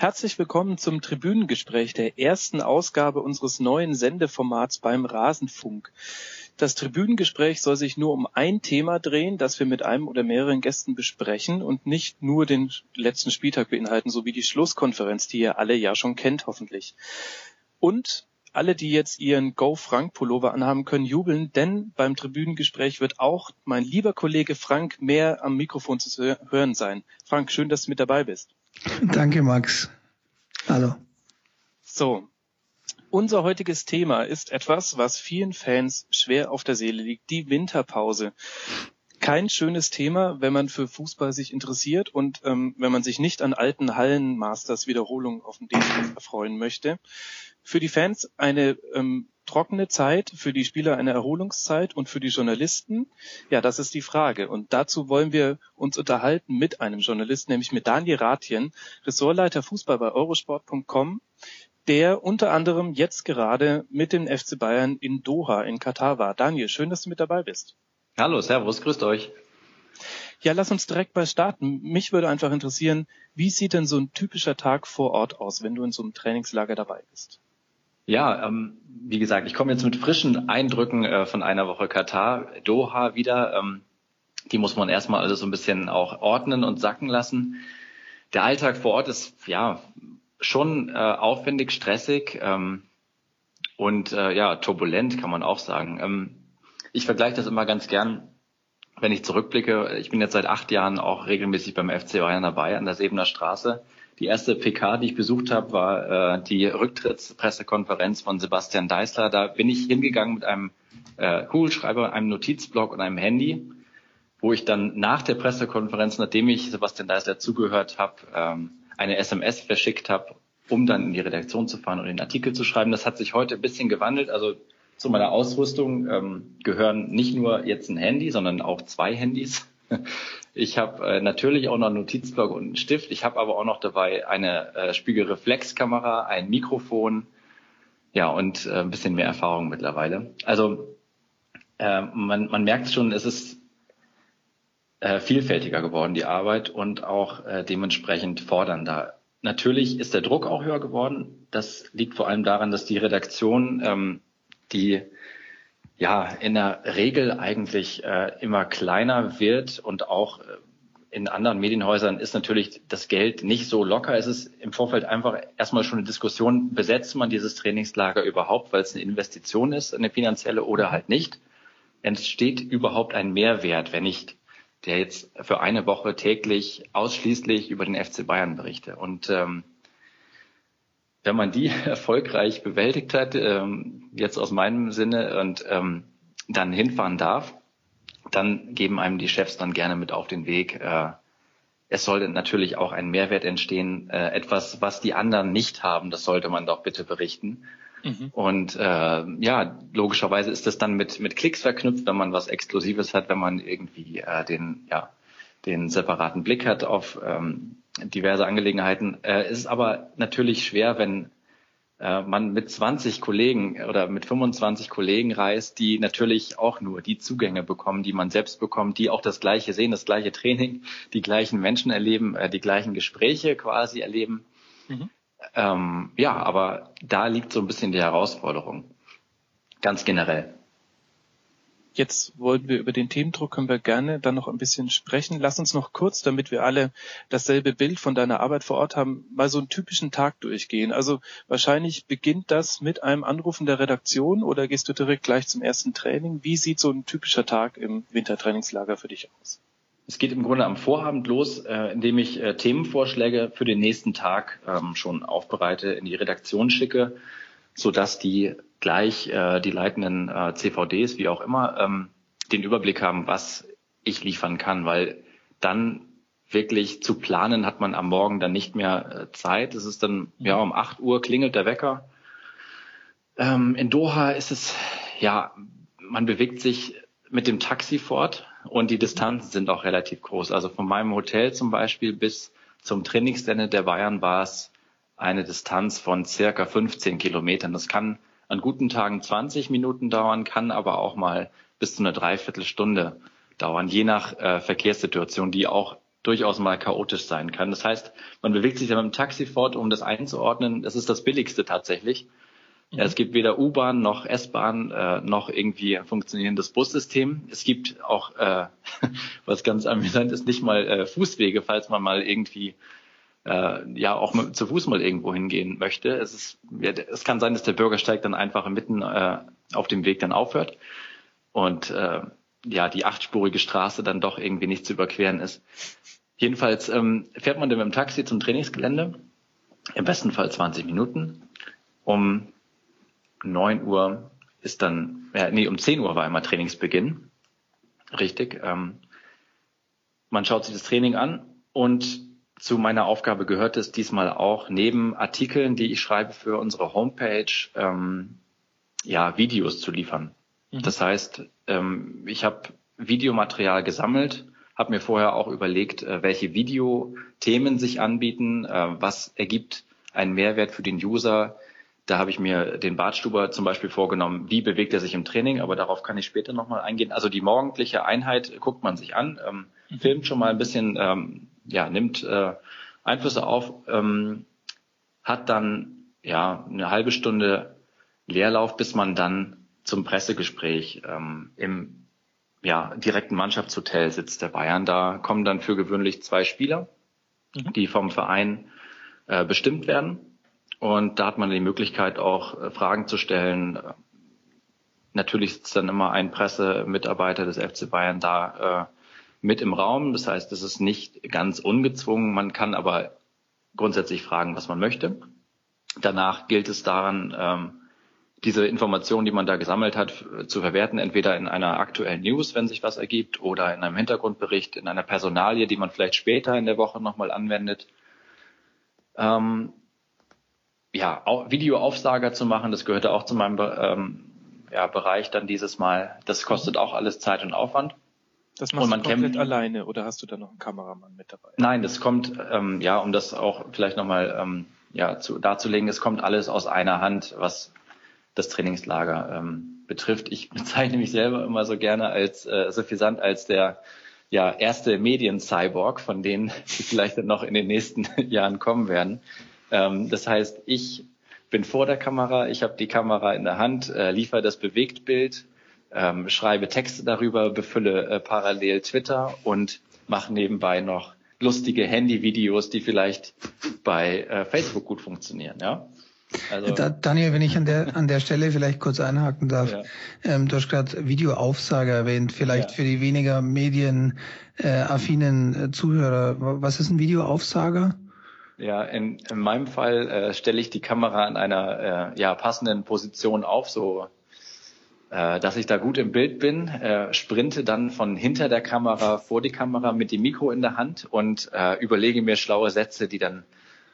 Herzlich willkommen zum Tribünengespräch der ersten Ausgabe unseres neuen Sendeformats beim Rasenfunk. Das Tribünengespräch soll sich nur um ein Thema drehen, das wir mit einem oder mehreren Gästen besprechen und nicht nur den letzten Spieltag beinhalten, sowie die Schlusskonferenz, die ihr alle ja schon kennt, hoffentlich. Und alle, die jetzt ihren Go Frank Pullover anhaben, können jubeln, denn beim Tribünengespräch wird auch mein lieber Kollege Frank mehr am Mikrofon zu hören sein. Frank, schön, dass du mit dabei bist. Danke, Max. Hallo. So. Unser heutiges Thema ist etwas, was vielen Fans schwer auf der Seele liegt, die Winterpause. Kein schönes Thema, wenn man für Fußball sich interessiert und ähm, wenn man sich nicht an alten Hallenmasters Wiederholungen auf dem DFB erfreuen möchte. Für die Fans eine ähm, trockene Zeit, für die Spieler eine Erholungszeit und für die Journalisten? Ja, das ist die Frage. Und dazu wollen wir uns unterhalten mit einem Journalisten, nämlich mit Daniel Rathjen, Ressortleiter Fußball bei Eurosport.com, der unter anderem jetzt gerade mit dem FC Bayern in Doha in Katar war. Daniel, schön, dass du mit dabei bist. Hallo, Servus, grüßt euch. Ja, lass uns direkt mal starten. Mich würde einfach interessieren, wie sieht denn so ein typischer Tag vor Ort aus, wenn du in so einem Trainingslager dabei bist? Ja, ähm, wie gesagt, ich komme jetzt mit frischen Eindrücken äh, von einer Woche Katar, Doha wieder. Ähm, die muss man erstmal alles so ein bisschen auch ordnen und sacken lassen. Der Alltag vor Ort ist ja schon äh, aufwendig, stressig ähm, und äh, ja turbulent, kann man auch sagen. Ähm, ich vergleiche das immer ganz gern, wenn ich zurückblicke. Ich bin jetzt seit acht Jahren auch regelmäßig beim FC Bayern dabei an der Sebener Straße. Die erste PK, die ich besucht habe, war äh, die Rücktrittspressekonferenz von Sebastian Deißler. Da bin ich hingegangen mit einem äh, Kugelschreiber, einem Notizblock und einem Handy, wo ich dann nach der Pressekonferenz, nachdem ich Sebastian Deißler zugehört habe, ähm, eine SMS verschickt habe, um dann in die Redaktion zu fahren und den Artikel zu schreiben. Das hat sich heute ein bisschen gewandelt. Also zu meiner Ausrüstung ähm, gehören nicht nur jetzt ein Handy, sondern auch zwei Handys. Ich habe äh, natürlich auch noch einen Notizblock und einen Stift. Ich habe aber auch noch dabei eine äh, Spiegelreflexkamera, ein Mikrofon, ja und äh, ein bisschen mehr Erfahrung mittlerweile. Also äh, man, man merkt schon, es ist äh, vielfältiger geworden die Arbeit und auch äh, dementsprechend fordernder. Natürlich ist der Druck auch höher geworden. Das liegt vor allem daran, dass die Redaktion, ähm, die ja in der Regel eigentlich äh, immer kleiner wird und auch äh, in anderen Medienhäusern ist natürlich das Geld nicht so locker. Es ist im Vorfeld einfach erstmal schon eine Diskussion, besetzt man dieses Trainingslager überhaupt, weil es eine Investition ist, eine finanzielle oder halt nicht. Entsteht überhaupt ein Mehrwert, wenn ich der jetzt für eine Woche täglich ausschließlich über den FC Bayern berichte. Und ähm, wenn man die erfolgreich bewältigt hat, ähm, jetzt aus meinem Sinne und ähm, dann hinfahren darf, dann geben einem die Chefs dann gerne mit auf den Weg. Äh, es sollte natürlich auch ein Mehrwert entstehen, äh, etwas, was die anderen nicht haben, das sollte man doch bitte berichten. Mhm. Und äh, ja, logischerweise ist das dann mit, mit Klicks verknüpft, wenn man was Exklusives hat, wenn man irgendwie äh, den, ja, den separaten Blick hat auf ähm, diverse Angelegenheiten. Äh, es ist aber natürlich schwer, wenn äh, man mit 20 Kollegen oder mit 25 Kollegen reist, die natürlich auch nur die Zugänge bekommen, die man selbst bekommt, die auch das gleiche sehen, das gleiche Training, die gleichen Menschen erleben, äh, die gleichen Gespräche quasi erleben. Mhm. Ähm, ja, aber da liegt so ein bisschen die Herausforderung. Ganz generell. Jetzt wollen wir über den Themendruck, können wir gerne dann noch ein bisschen sprechen. Lass uns noch kurz, damit wir alle dasselbe Bild von deiner Arbeit vor Ort haben, mal so einen typischen Tag durchgehen. Also wahrscheinlich beginnt das mit einem Anrufen der Redaktion oder gehst du direkt gleich zum ersten Training? Wie sieht so ein typischer Tag im Wintertrainingslager für dich aus? Es geht im Grunde am Vorabend los, äh, indem ich äh, Themenvorschläge für den nächsten Tag ähm, schon aufbereite, in die Redaktion schicke, so dass die gleich äh, die leitenden äh, CVDs, wie auch immer, ähm, den Überblick haben, was ich liefern kann, weil dann wirklich zu planen hat man am Morgen dann nicht mehr äh, Zeit. Es ist dann, ja, um 8 Uhr klingelt der Wecker. Ähm, in Doha ist es, ja, man bewegt sich mit dem Taxi fort und die Distanzen sind auch relativ groß. Also von meinem Hotel zum Beispiel bis zum Trainingsgelände der Bayern war es eine Distanz von circa 15 Kilometern. Das kann an guten Tagen 20 Minuten dauern, kann aber auch mal bis zu einer Dreiviertelstunde dauern, je nach äh, Verkehrssituation, die auch durchaus mal chaotisch sein kann. Das heißt, man bewegt sich dann mit dem Taxi fort, um das einzuordnen. Das ist das Billigste tatsächlich. Mhm. Es gibt weder U-Bahn noch S-Bahn äh, noch irgendwie ein funktionierendes Bussystem. Es gibt auch, äh, was ganz amüsant ist, nicht mal äh, Fußwege, falls man mal irgendwie äh, ja auch mit, zu Fuß mal irgendwo hingehen möchte. Es, ist, ja, es kann sein, dass der Bürgersteig dann einfach mitten äh, auf dem Weg dann aufhört und äh, ja die achtspurige Straße dann doch irgendwie nicht zu überqueren ist. Jedenfalls ähm, fährt man dann mit dem Taxi zum Trainingsgelände, im besten Fall 20 Minuten. Um 9 Uhr ist dann, äh, nee, um 10 Uhr war immer Trainingsbeginn. Richtig. Ähm, man schaut sich das Training an und zu meiner Aufgabe gehört es diesmal auch, neben Artikeln, die ich schreibe für unsere Homepage, ähm, ja, Videos zu liefern. Mhm. Das heißt, ähm, ich habe Videomaterial gesammelt, habe mir vorher auch überlegt, äh, welche Videothemen sich anbieten, äh, was ergibt einen Mehrwert für den User. Da habe ich mir den Bartstuber zum Beispiel vorgenommen, wie bewegt er sich im Training, aber darauf kann ich später nochmal eingehen. Also die morgendliche Einheit guckt man sich an, ähm, mhm. filmt schon mal ein bisschen, ähm, ja, nimmt äh, Einflüsse auf, ähm, hat dann ja eine halbe Stunde Leerlauf, bis man dann zum Pressegespräch ähm, im ja, direkten Mannschaftshotel sitzt der Bayern. Da kommen dann für gewöhnlich zwei Spieler, mhm. die vom Verein äh, bestimmt werden. Und da hat man die Möglichkeit auch äh, Fragen zu stellen. Natürlich sitzt dann immer ein Pressemitarbeiter des FC Bayern da äh, mit im Raum. Das heißt, es ist nicht ganz ungezwungen. Man kann aber grundsätzlich fragen, was man möchte. Danach gilt es daran, ähm, diese Informationen, die man da gesammelt hat, zu verwerten, entweder in einer aktuellen News, wenn sich was ergibt, oder in einem Hintergrundbericht, in einer Personalie, die man vielleicht später in der Woche nochmal anwendet. Ähm, ja, Videoaufsager zu machen, das gehörte auch zu meinem ähm, ja, Bereich dann dieses Mal. Das kostet auch alles Zeit und Aufwand. Das machst und man du komplett alleine oder hast du da noch einen Kameramann mit dabei? Nein, das kommt, ähm, ja, um das auch vielleicht nochmal ähm, ja, zu, darzulegen, es kommt alles aus einer Hand, was das Trainingslager ähm, betrifft. Ich bezeichne mich selber immer so gerne als äh, suffisant als der ja, erste Medien-Cyborg, von denen die vielleicht dann noch in den nächsten Jahren kommen werden. Ähm, das heißt, ich bin vor der Kamera, ich habe die Kamera in der Hand, äh, liefere das Bewegtbild, ähm, schreibe Texte darüber, befülle äh, parallel Twitter und mache nebenbei noch lustige Handy-Videos, die vielleicht bei äh, Facebook gut funktionieren. Ja. Also, da, Daniel, wenn ich an der an der Stelle vielleicht kurz einhaken darf, ja. ähm, du hast gerade Videoaufsage erwähnt, vielleicht ja. für die weniger medienaffinen äh, Zuhörer. Was ist ein Videoaufsager? Ja, in, in meinem Fall äh, stelle ich die Kamera in einer äh, ja, passenden Position auf, so dass ich da gut im Bild bin, äh, sprinte dann von hinter der Kamera vor die Kamera mit dem Mikro in der Hand und äh, überlege mir schlaue Sätze, die dann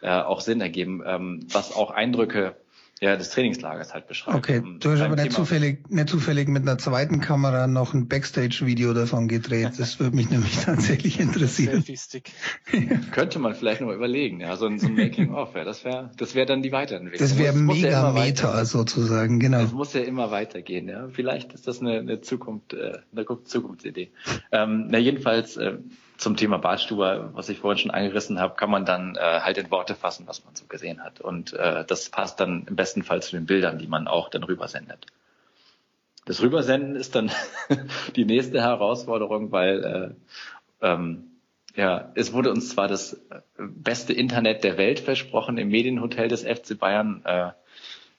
äh, auch Sinn ergeben, ähm, was auch Eindrücke ja, des Trainingslagers halt beschreibt. Okay, du hast aber nicht zufällig, nicht zufällig mit einer zweiten Kamera noch ein Backstage-Video davon gedreht. Das würde mich nämlich tatsächlich interessieren. Könnte man vielleicht noch überlegen, ja, so ein, so ein Making-of, ja, das wäre, das wäre dann die Weiterentwicklung. Das wäre mega ja Meta sozusagen, genau. Das muss ja immer weitergehen, ja. Vielleicht ist das eine, eine Zukunft, äh, eine Zukunftsidee. Ähm, na jedenfalls, äh, zum Thema Badstube, was ich vorhin schon angerissen habe, kann man dann äh, halt in Worte fassen, was man so gesehen hat. Und äh, das passt dann im besten Fall zu den Bildern, die man auch dann rübersendet. Das Rübersenden ist dann die nächste Herausforderung, weil äh, ähm, ja, es wurde uns zwar das beste Internet der Welt versprochen im Medienhotel des FC Bayern. Äh,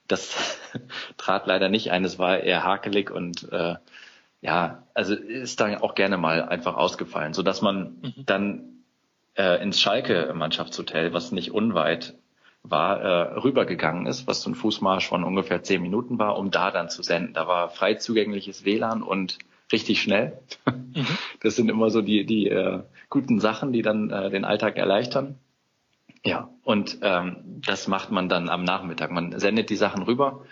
das trat leider nicht ein. Es war eher hakelig und äh, ja, also ist dann auch gerne mal einfach ausgefallen, so dass man mhm. dann äh, ins Schalke Mannschaftshotel, was nicht unweit war, äh, rübergegangen ist, was so ein Fußmarsch von ungefähr zehn Minuten war, um da dann zu senden. Da war frei zugängliches WLAN und richtig schnell. Mhm. Das sind immer so die, die äh, guten Sachen, die dann äh, den Alltag erleichtern. Ja, und ähm, das macht man dann am Nachmittag. Man sendet die Sachen rüber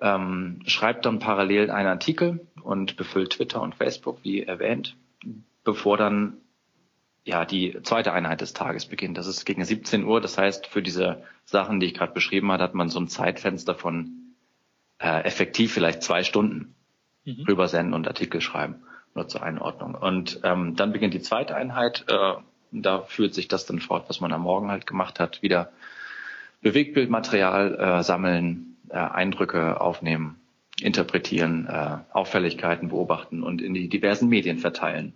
ähm, schreibt dann parallel einen Artikel und befüllt Twitter und Facebook, wie erwähnt, bevor dann ja die zweite Einheit des Tages beginnt. Das ist gegen 17 Uhr. Das heißt, für diese Sachen, die ich gerade beschrieben habe, hat man so ein Zeitfenster von äh, effektiv vielleicht zwei Stunden mhm. rübersenden und Artikel schreiben. Nur zur Einordnung. Und ähm, dann beginnt die zweite Einheit. Äh, Da fühlt sich das dann fort, was man am Morgen halt gemacht hat. Wieder Bewegtbildmaterial äh, sammeln, äh, Eindrücke aufnehmen, interpretieren, äh, Auffälligkeiten beobachten und in die diversen Medien verteilen.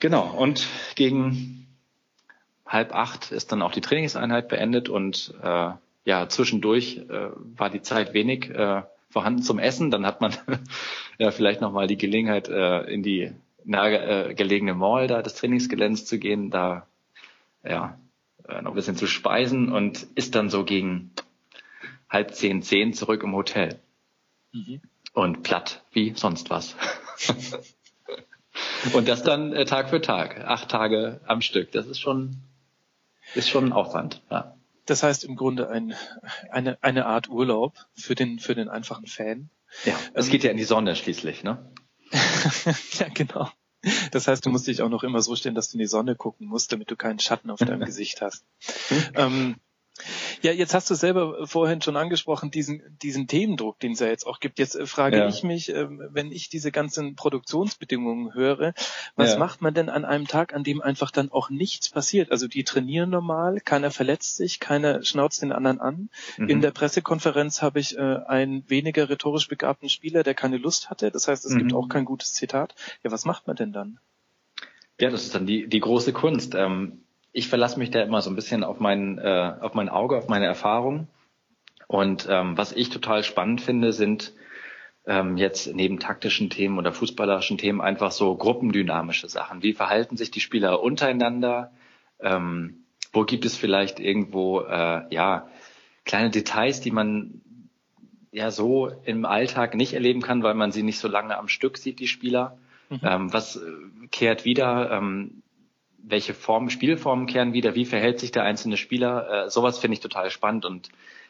Genau, und gegen halb acht ist dann auch die Trainingseinheit beendet und äh, ja, zwischendurch äh, war die Zeit wenig äh, vorhanden zum Essen. Dann hat man ja vielleicht nochmal die Gelegenheit, äh, in die nahe äh, gelegene Mall da des Trainingsgeländes zu gehen, da ja äh, noch ein bisschen zu speisen und ist dann so gegen halb zehn, zehn zurück im Hotel. Mhm. Und platt wie sonst was. und das dann äh, Tag für Tag, acht Tage am Stück. Das ist schon, ist schon ein Aufwand, ja. Das heißt im Grunde ein, eine, eine Art Urlaub für den, für den einfachen Fan. Ja, es ähm, geht ja in die Sonne schließlich, ne? ja, genau. Das heißt, du musst dich auch noch immer so stellen, dass du in die Sonne gucken musst, damit du keinen Schatten auf deinem Gesicht hast. ähm, ja, jetzt hast du selber vorhin schon angesprochen, diesen, diesen Themendruck, den es ja jetzt auch gibt. Jetzt äh, frage ja. ich mich, ähm, wenn ich diese ganzen Produktionsbedingungen höre, was ja. macht man denn an einem Tag, an dem einfach dann auch nichts passiert? Also die trainieren normal, keiner verletzt sich, keiner schnauzt den anderen an. Mhm. In der Pressekonferenz habe ich äh, einen weniger rhetorisch begabten Spieler, der keine Lust hatte. Das heißt, es mhm. gibt auch kein gutes Zitat. Ja, was macht man denn dann? Ja, das ist dann die, die große Kunst. Ähm ich verlasse mich da immer so ein bisschen auf mein, äh, auf mein Auge, auf meine Erfahrung. Und ähm, was ich total spannend finde, sind ähm, jetzt neben taktischen Themen oder fußballerischen Themen einfach so gruppendynamische Sachen. Wie verhalten sich die Spieler untereinander? Ähm, wo gibt es vielleicht irgendwo äh, ja kleine Details, die man ja so im Alltag nicht erleben kann, weil man sie nicht so lange am Stück sieht, die Spieler. Mhm. Ähm, was äh, kehrt wieder? Ähm, welche Form, Spielformen kehren wieder, wie verhält sich der einzelne Spieler. Äh, sowas finde ich total spannend und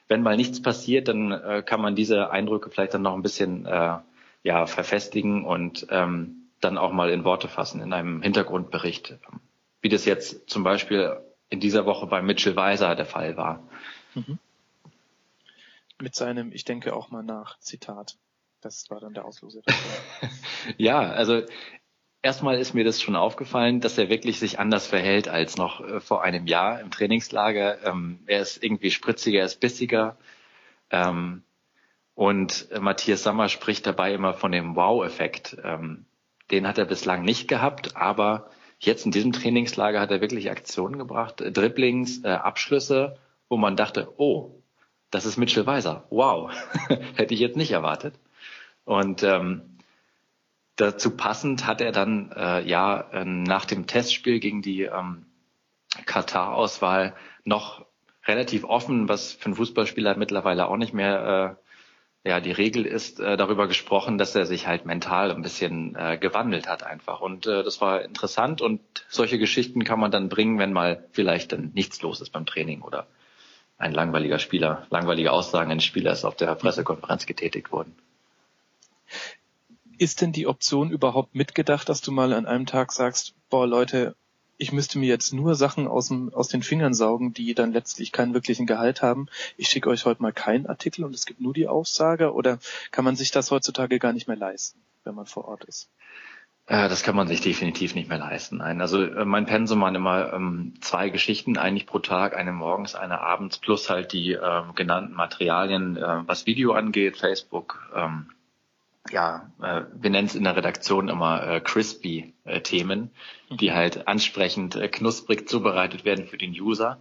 wenn mal nichts passiert, dann äh, kann man diese Eindrücke vielleicht dann noch ein bisschen äh, ja, verfestigen und ähm, dann auch mal in Worte fassen in einem Hintergrundbericht, wie das jetzt zum Beispiel in dieser Woche bei Mitchell Weiser der Fall war. Mhm. Mit seinem Ich denke auch mal nach Zitat. Das war dann der Auslöser. ja, also Erstmal ist mir das schon aufgefallen, dass er wirklich sich anders verhält als noch äh, vor einem Jahr im Trainingslager. Ähm, er ist irgendwie spritziger, er ist bissiger. Ähm, und äh, Matthias Sammer spricht dabei immer von dem Wow-Effekt. Ähm, den hat er bislang nicht gehabt, aber jetzt in diesem Trainingslager hat er wirklich Aktionen gebracht, äh, Dribblings, äh, Abschlüsse, wo man dachte, oh, das ist Mitchell Weiser. Wow, hätte ich jetzt nicht erwartet. Und ähm, dazu passend hat er dann äh, ja äh, nach dem Testspiel gegen die ähm, Katar-Auswahl noch relativ offen, was für einen Fußballspieler mittlerweile auch nicht mehr äh, ja die Regel ist, äh, darüber gesprochen, dass er sich halt mental ein bisschen äh, gewandelt hat einfach. Und äh, das war interessant und solche Geschichten kann man dann bringen, wenn mal vielleicht dann nichts los ist beim Training oder ein langweiliger Spieler, langweilige Aussagen eines Spielers auf der Pressekonferenz getätigt wurden. Ist denn die Option überhaupt mitgedacht, dass du mal an einem Tag sagst, boah Leute, ich müsste mir jetzt nur Sachen aus, dem, aus den Fingern saugen, die dann letztlich keinen wirklichen Gehalt haben. Ich schicke euch heute mal keinen Artikel und es gibt nur die Aussage oder kann man sich das heutzutage gar nicht mehr leisten, wenn man vor Ort ist? Äh, das kann man sich definitiv nicht mehr leisten. Nein, also äh, mein Pensum waren immer ähm, zwei Geschichten eigentlich pro Tag, eine morgens, eine abends, plus halt die ähm, genannten Materialien, äh, was Video angeht, Facebook, ähm, ja, äh, wir nennen es in der Redaktion immer äh, crispy äh, Themen, die mhm. halt ansprechend äh, knusprig zubereitet werden für den User.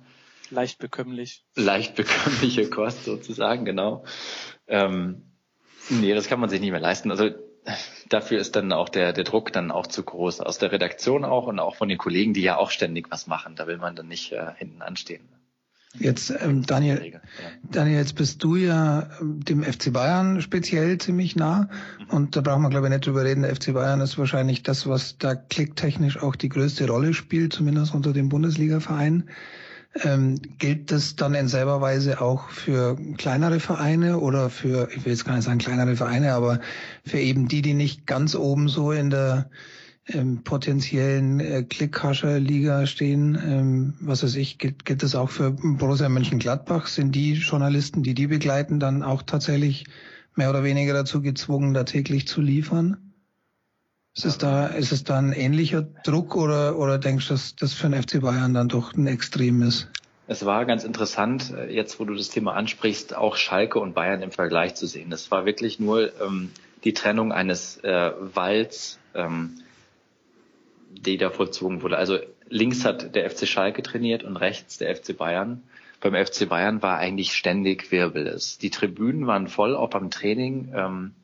Leicht bekömmlich. Leicht bekömmliche Kost sozusagen, genau. Ähm, nee, das kann man sich nicht mehr leisten. Also dafür ist dann auch der, der Druck dann auch zu groß. Aus der Redaktion auch und auch von den Kollegen, die ja auch ständig was machen. Da will man dann nicht äh, hinten anstehen. Jetzt, ähm, Daniel, Daniel, jetzt bist du ja ähm, dem FC Bayern speziell ziemlich nah. Mhm. Und da brauchen wir, glaube ich, nicht drüber reden. Der FC Bayern ist wahrscheinlich das, was da klicktechnisch auch die größte Rolle spielt, zumindest unter den Bundesliga-Vereinen. Ähm, gilt das dann in selber Weise auch für kleinere Vereine oder für, ich will jetzt gar nicht sagen kleinere Vereine, aber für eben die, die nicht ganz oben so in der ähm, potenziellen äh, Klickhascher-Liga stehen. Ähm, was weiß ich, gilt, gilt das auch für Borussia Mönchengladbach? Sind die Journalisten, die die begleiten, dann auch tatsächlich mehr oder weniger dazu gezwungen, da täglich zu liefern? Ist es da, ist es da ein ähnlicher Druck oder, oder denkst du, dass das für den FC Bayern dann doch ein Extrem ist? Es war ganz interessant, äh, jetzt wo du das Thema ansprichst, auch Schalke und Bayern im Vergleich zu sehen. Das war wirklich nur ähm, die Trennung eines äh, Walls, ähm, die da vollzogen wurde. Also links hat der FC Schalke trainiert und rechts der FC Bayern. Beim FC Bayern war eigentlich ständig Wirbel. Die Tribünen waren voll, auch beim Training. Ähm,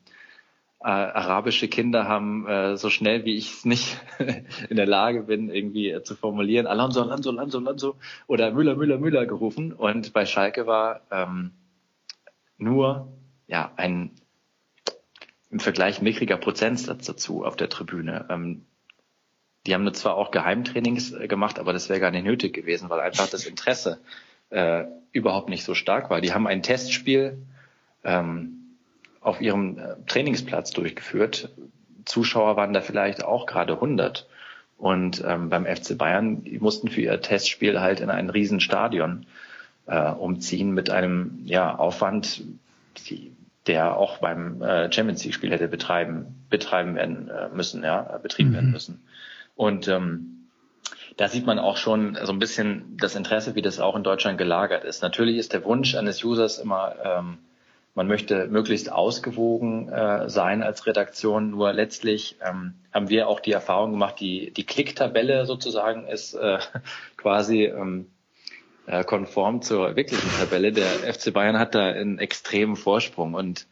äh, arabische Kinder haben äh, so schnell wie ich es nicht in der Lage bin, irgendwie äh, zu formulieren, Alonso, Alonso, Alonso, Alonso oder Müller, Müller, Müller gerufen. Und bei Schalke war ähm, nur ja ein im Vergleich mickriger Prozentsatz dazu auf der Tribüne. Ähm, die haben zwar auch Geheimtrainings äh, gemacht, aber das wäre gar nicht nötig gewesen, weil einfach das Interesse äh, überhaupt nicht so stark war. Die haben ein Testspiel ähm, auf ihrem äh, Trainingsplatz durchgeführt. Zuschauer waren da vielleicht auch gerade 100. Und ähm, beim FC Bayern, die mussten für ihr Testspiel halt in ein Riesenstadion äh, umziehen mit einem ja, Aufwand, der auch beim äh, Champions League-Spiel hätte betreiben, betreiben werden äh, müssen, ja, betrieben mhm. werden müssen. Und ähm, da sieht man auch schon so ein bisschen das Interesse, wie das auch in Deutschland gelagert ist. Natürlich ist der Wunsch eines Users immer ähm, man möchte möglichst ausgewogen äh, sein als Redaktion. Nur letztlich ähm, haben wir auch die Erfahrung gemacht, die, die Klicktabelle sozusagen ist äh, quasi ähm, äh, konform zur wirklichen Tabelle. Der FC Bayern hat da einen extremen Vorsprung und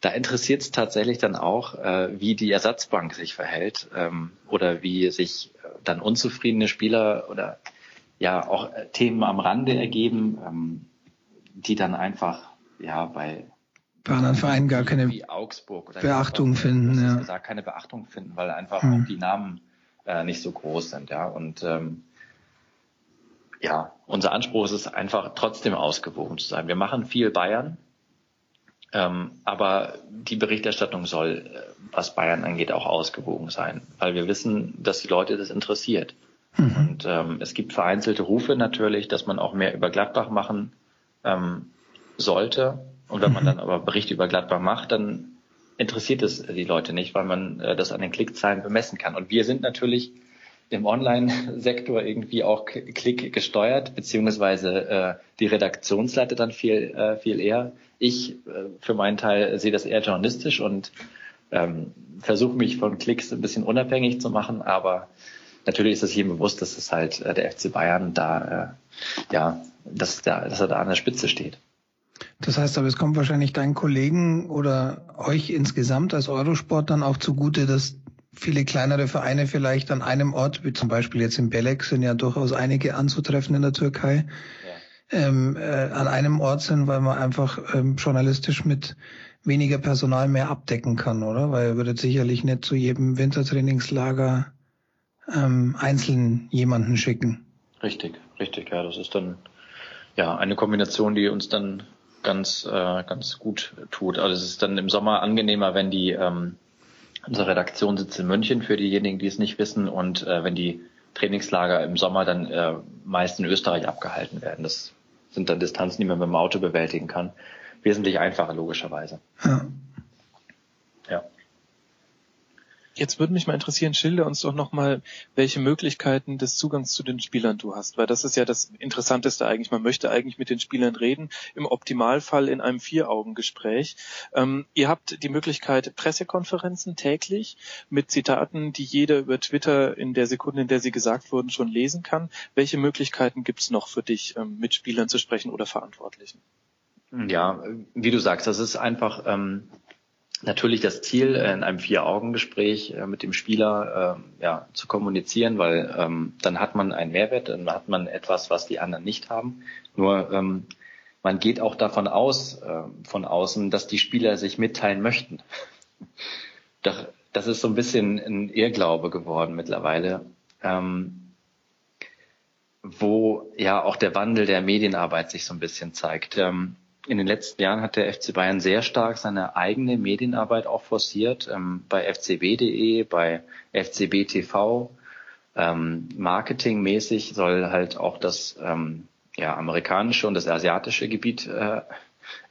da interessiert es tatsächlich dann auch, äh, wie die Ersatzbank sich verhält ähm, oder wie sich dann unzufriedene Spieler oder ja auch äh, Themen am Rande ergeben, ähm, die dann einfach ja bei bei anderen Vereinen gar keine Beachtung finden. Ja. Gesagt, keine Beachtung finden, weil einfach hm. auch die Namen äh, nicht so groß sind. Ja, und ähm, ja, unser Anspruch ist es einfach trotzdem ausgewogen zu sein. Wir machen viel Bayern, ähm, aber die Berichterstattung soll, äh, was Bayern angeht, auch ausgewogen sein, weil wir wissen, dass die Leute das interessiert. Mhm. Und ähm, es gibt vereinzelte Rufe natürlich, dass man auch mehr über Gladbach machen ähm, sollte. Und wenn man dann aber Berichte über Gladbach macht, dann interessiert es die Leute nicht, weil man äh, das an den Klickzahlen bemessen kann. Und wir sind natürlich im Online-Sektor irgendwie auch Klick gesteuert, beziehungsweise äh, die Redaktionsleiter dann viel, äh, viel eher. Ich äh, für meinen Teil sehe das eher journalistisch und ähm, versuche mich von Klicks ein bisschen unabhängig zu machen, aber natürlich ist es jedem bewusst, dass es halt äh, der FC Bayern da, äh, ja, dass, da, dass er da an der Spitze steht. Das heißt aber, es kommt wahrscheinlich deinen Kollegen oder euch insgesamt als Eurosport dann auch zugute, dass viele kleinere Vereine vielleicht an einem Ort, wie zum Beispiel jetzt in Belek sind ja durchaus einige anzutreffen in der Türkei, ja. ähm, äh, an einem Ort sind, weil man einfach ähm, journalistisch mit weniger Personal mehr abdecken kann, oder? Weil ihr würdet sicherlich nicht zu jedem Wintertrainingslager ähm, einzeln jemanden schicken. Richtig, richtig, ja. Das ist dann ja eine Kombination, die uns dann ganz, äh, ganz gut tut. Also es ist dann im Sommer angenehmer, wenn die ähm, unsere Redaktion sitzt in München für diejenigen, die es nicht wissen und äh, wenn die Trainingslager im Sommer dann äh, meist in Österreich abgehalten werden. Das sind dann Distanzen, die man mit dem Auto bewältigen kann. Wesentlich einfacher, logischerweise. Ja. Jetzt würde mich mal interessieren, schilder uns doch nochmal, welche Möglichkeiten des Zugangs zu den Spielern du hast, weil das ist ja das Interessanteste eigentlich. Man möchte eigentlich mit den Spielern reden, im Optimalfall in einem Vier-Augen-Gespräch. Ähm, ihr habt die Möglichkeit Pressekonferenzen täglich mit Zitaten, die jeder über Twitter in der Sekunde, in der sie gesagt wurden, schon lesen kann. Welche Möglichkeiten gibt es noch für dich, ähm, mit Spielern zu sprechen oder Verantwortlichen? Ja, wie du sagst, das ist einfach ähm, natürlich das Ziel, äh, in einem Vier-Augen-Gespräch äh, mit dem Spieler äh, ja, zu kommunizieren, weil ähm, dann hat man einen Mehrwert, dann hat man etwas, was die anderen nicht haben. Nur ähm, man geht auch davon aus, äh, von außen, dass die Spieler sich mitteilen möchten. Doch das ist so ein bisschen ein Irrglaube geworden mittlerweile, ähm, wo ja auch der Wandel der Medienarbeit sich so ein bisschen zeigt. Ähm, in den letzten Jahren hat der FC Bayern sehr stark seine eigene Medienarbeit auch forciert, ähm, bei fcb.de, bei FCB TV. Ähm, marketingmäßig soll halt auch das ähm, ja, amerikanische und das asiatische Gebiet äh,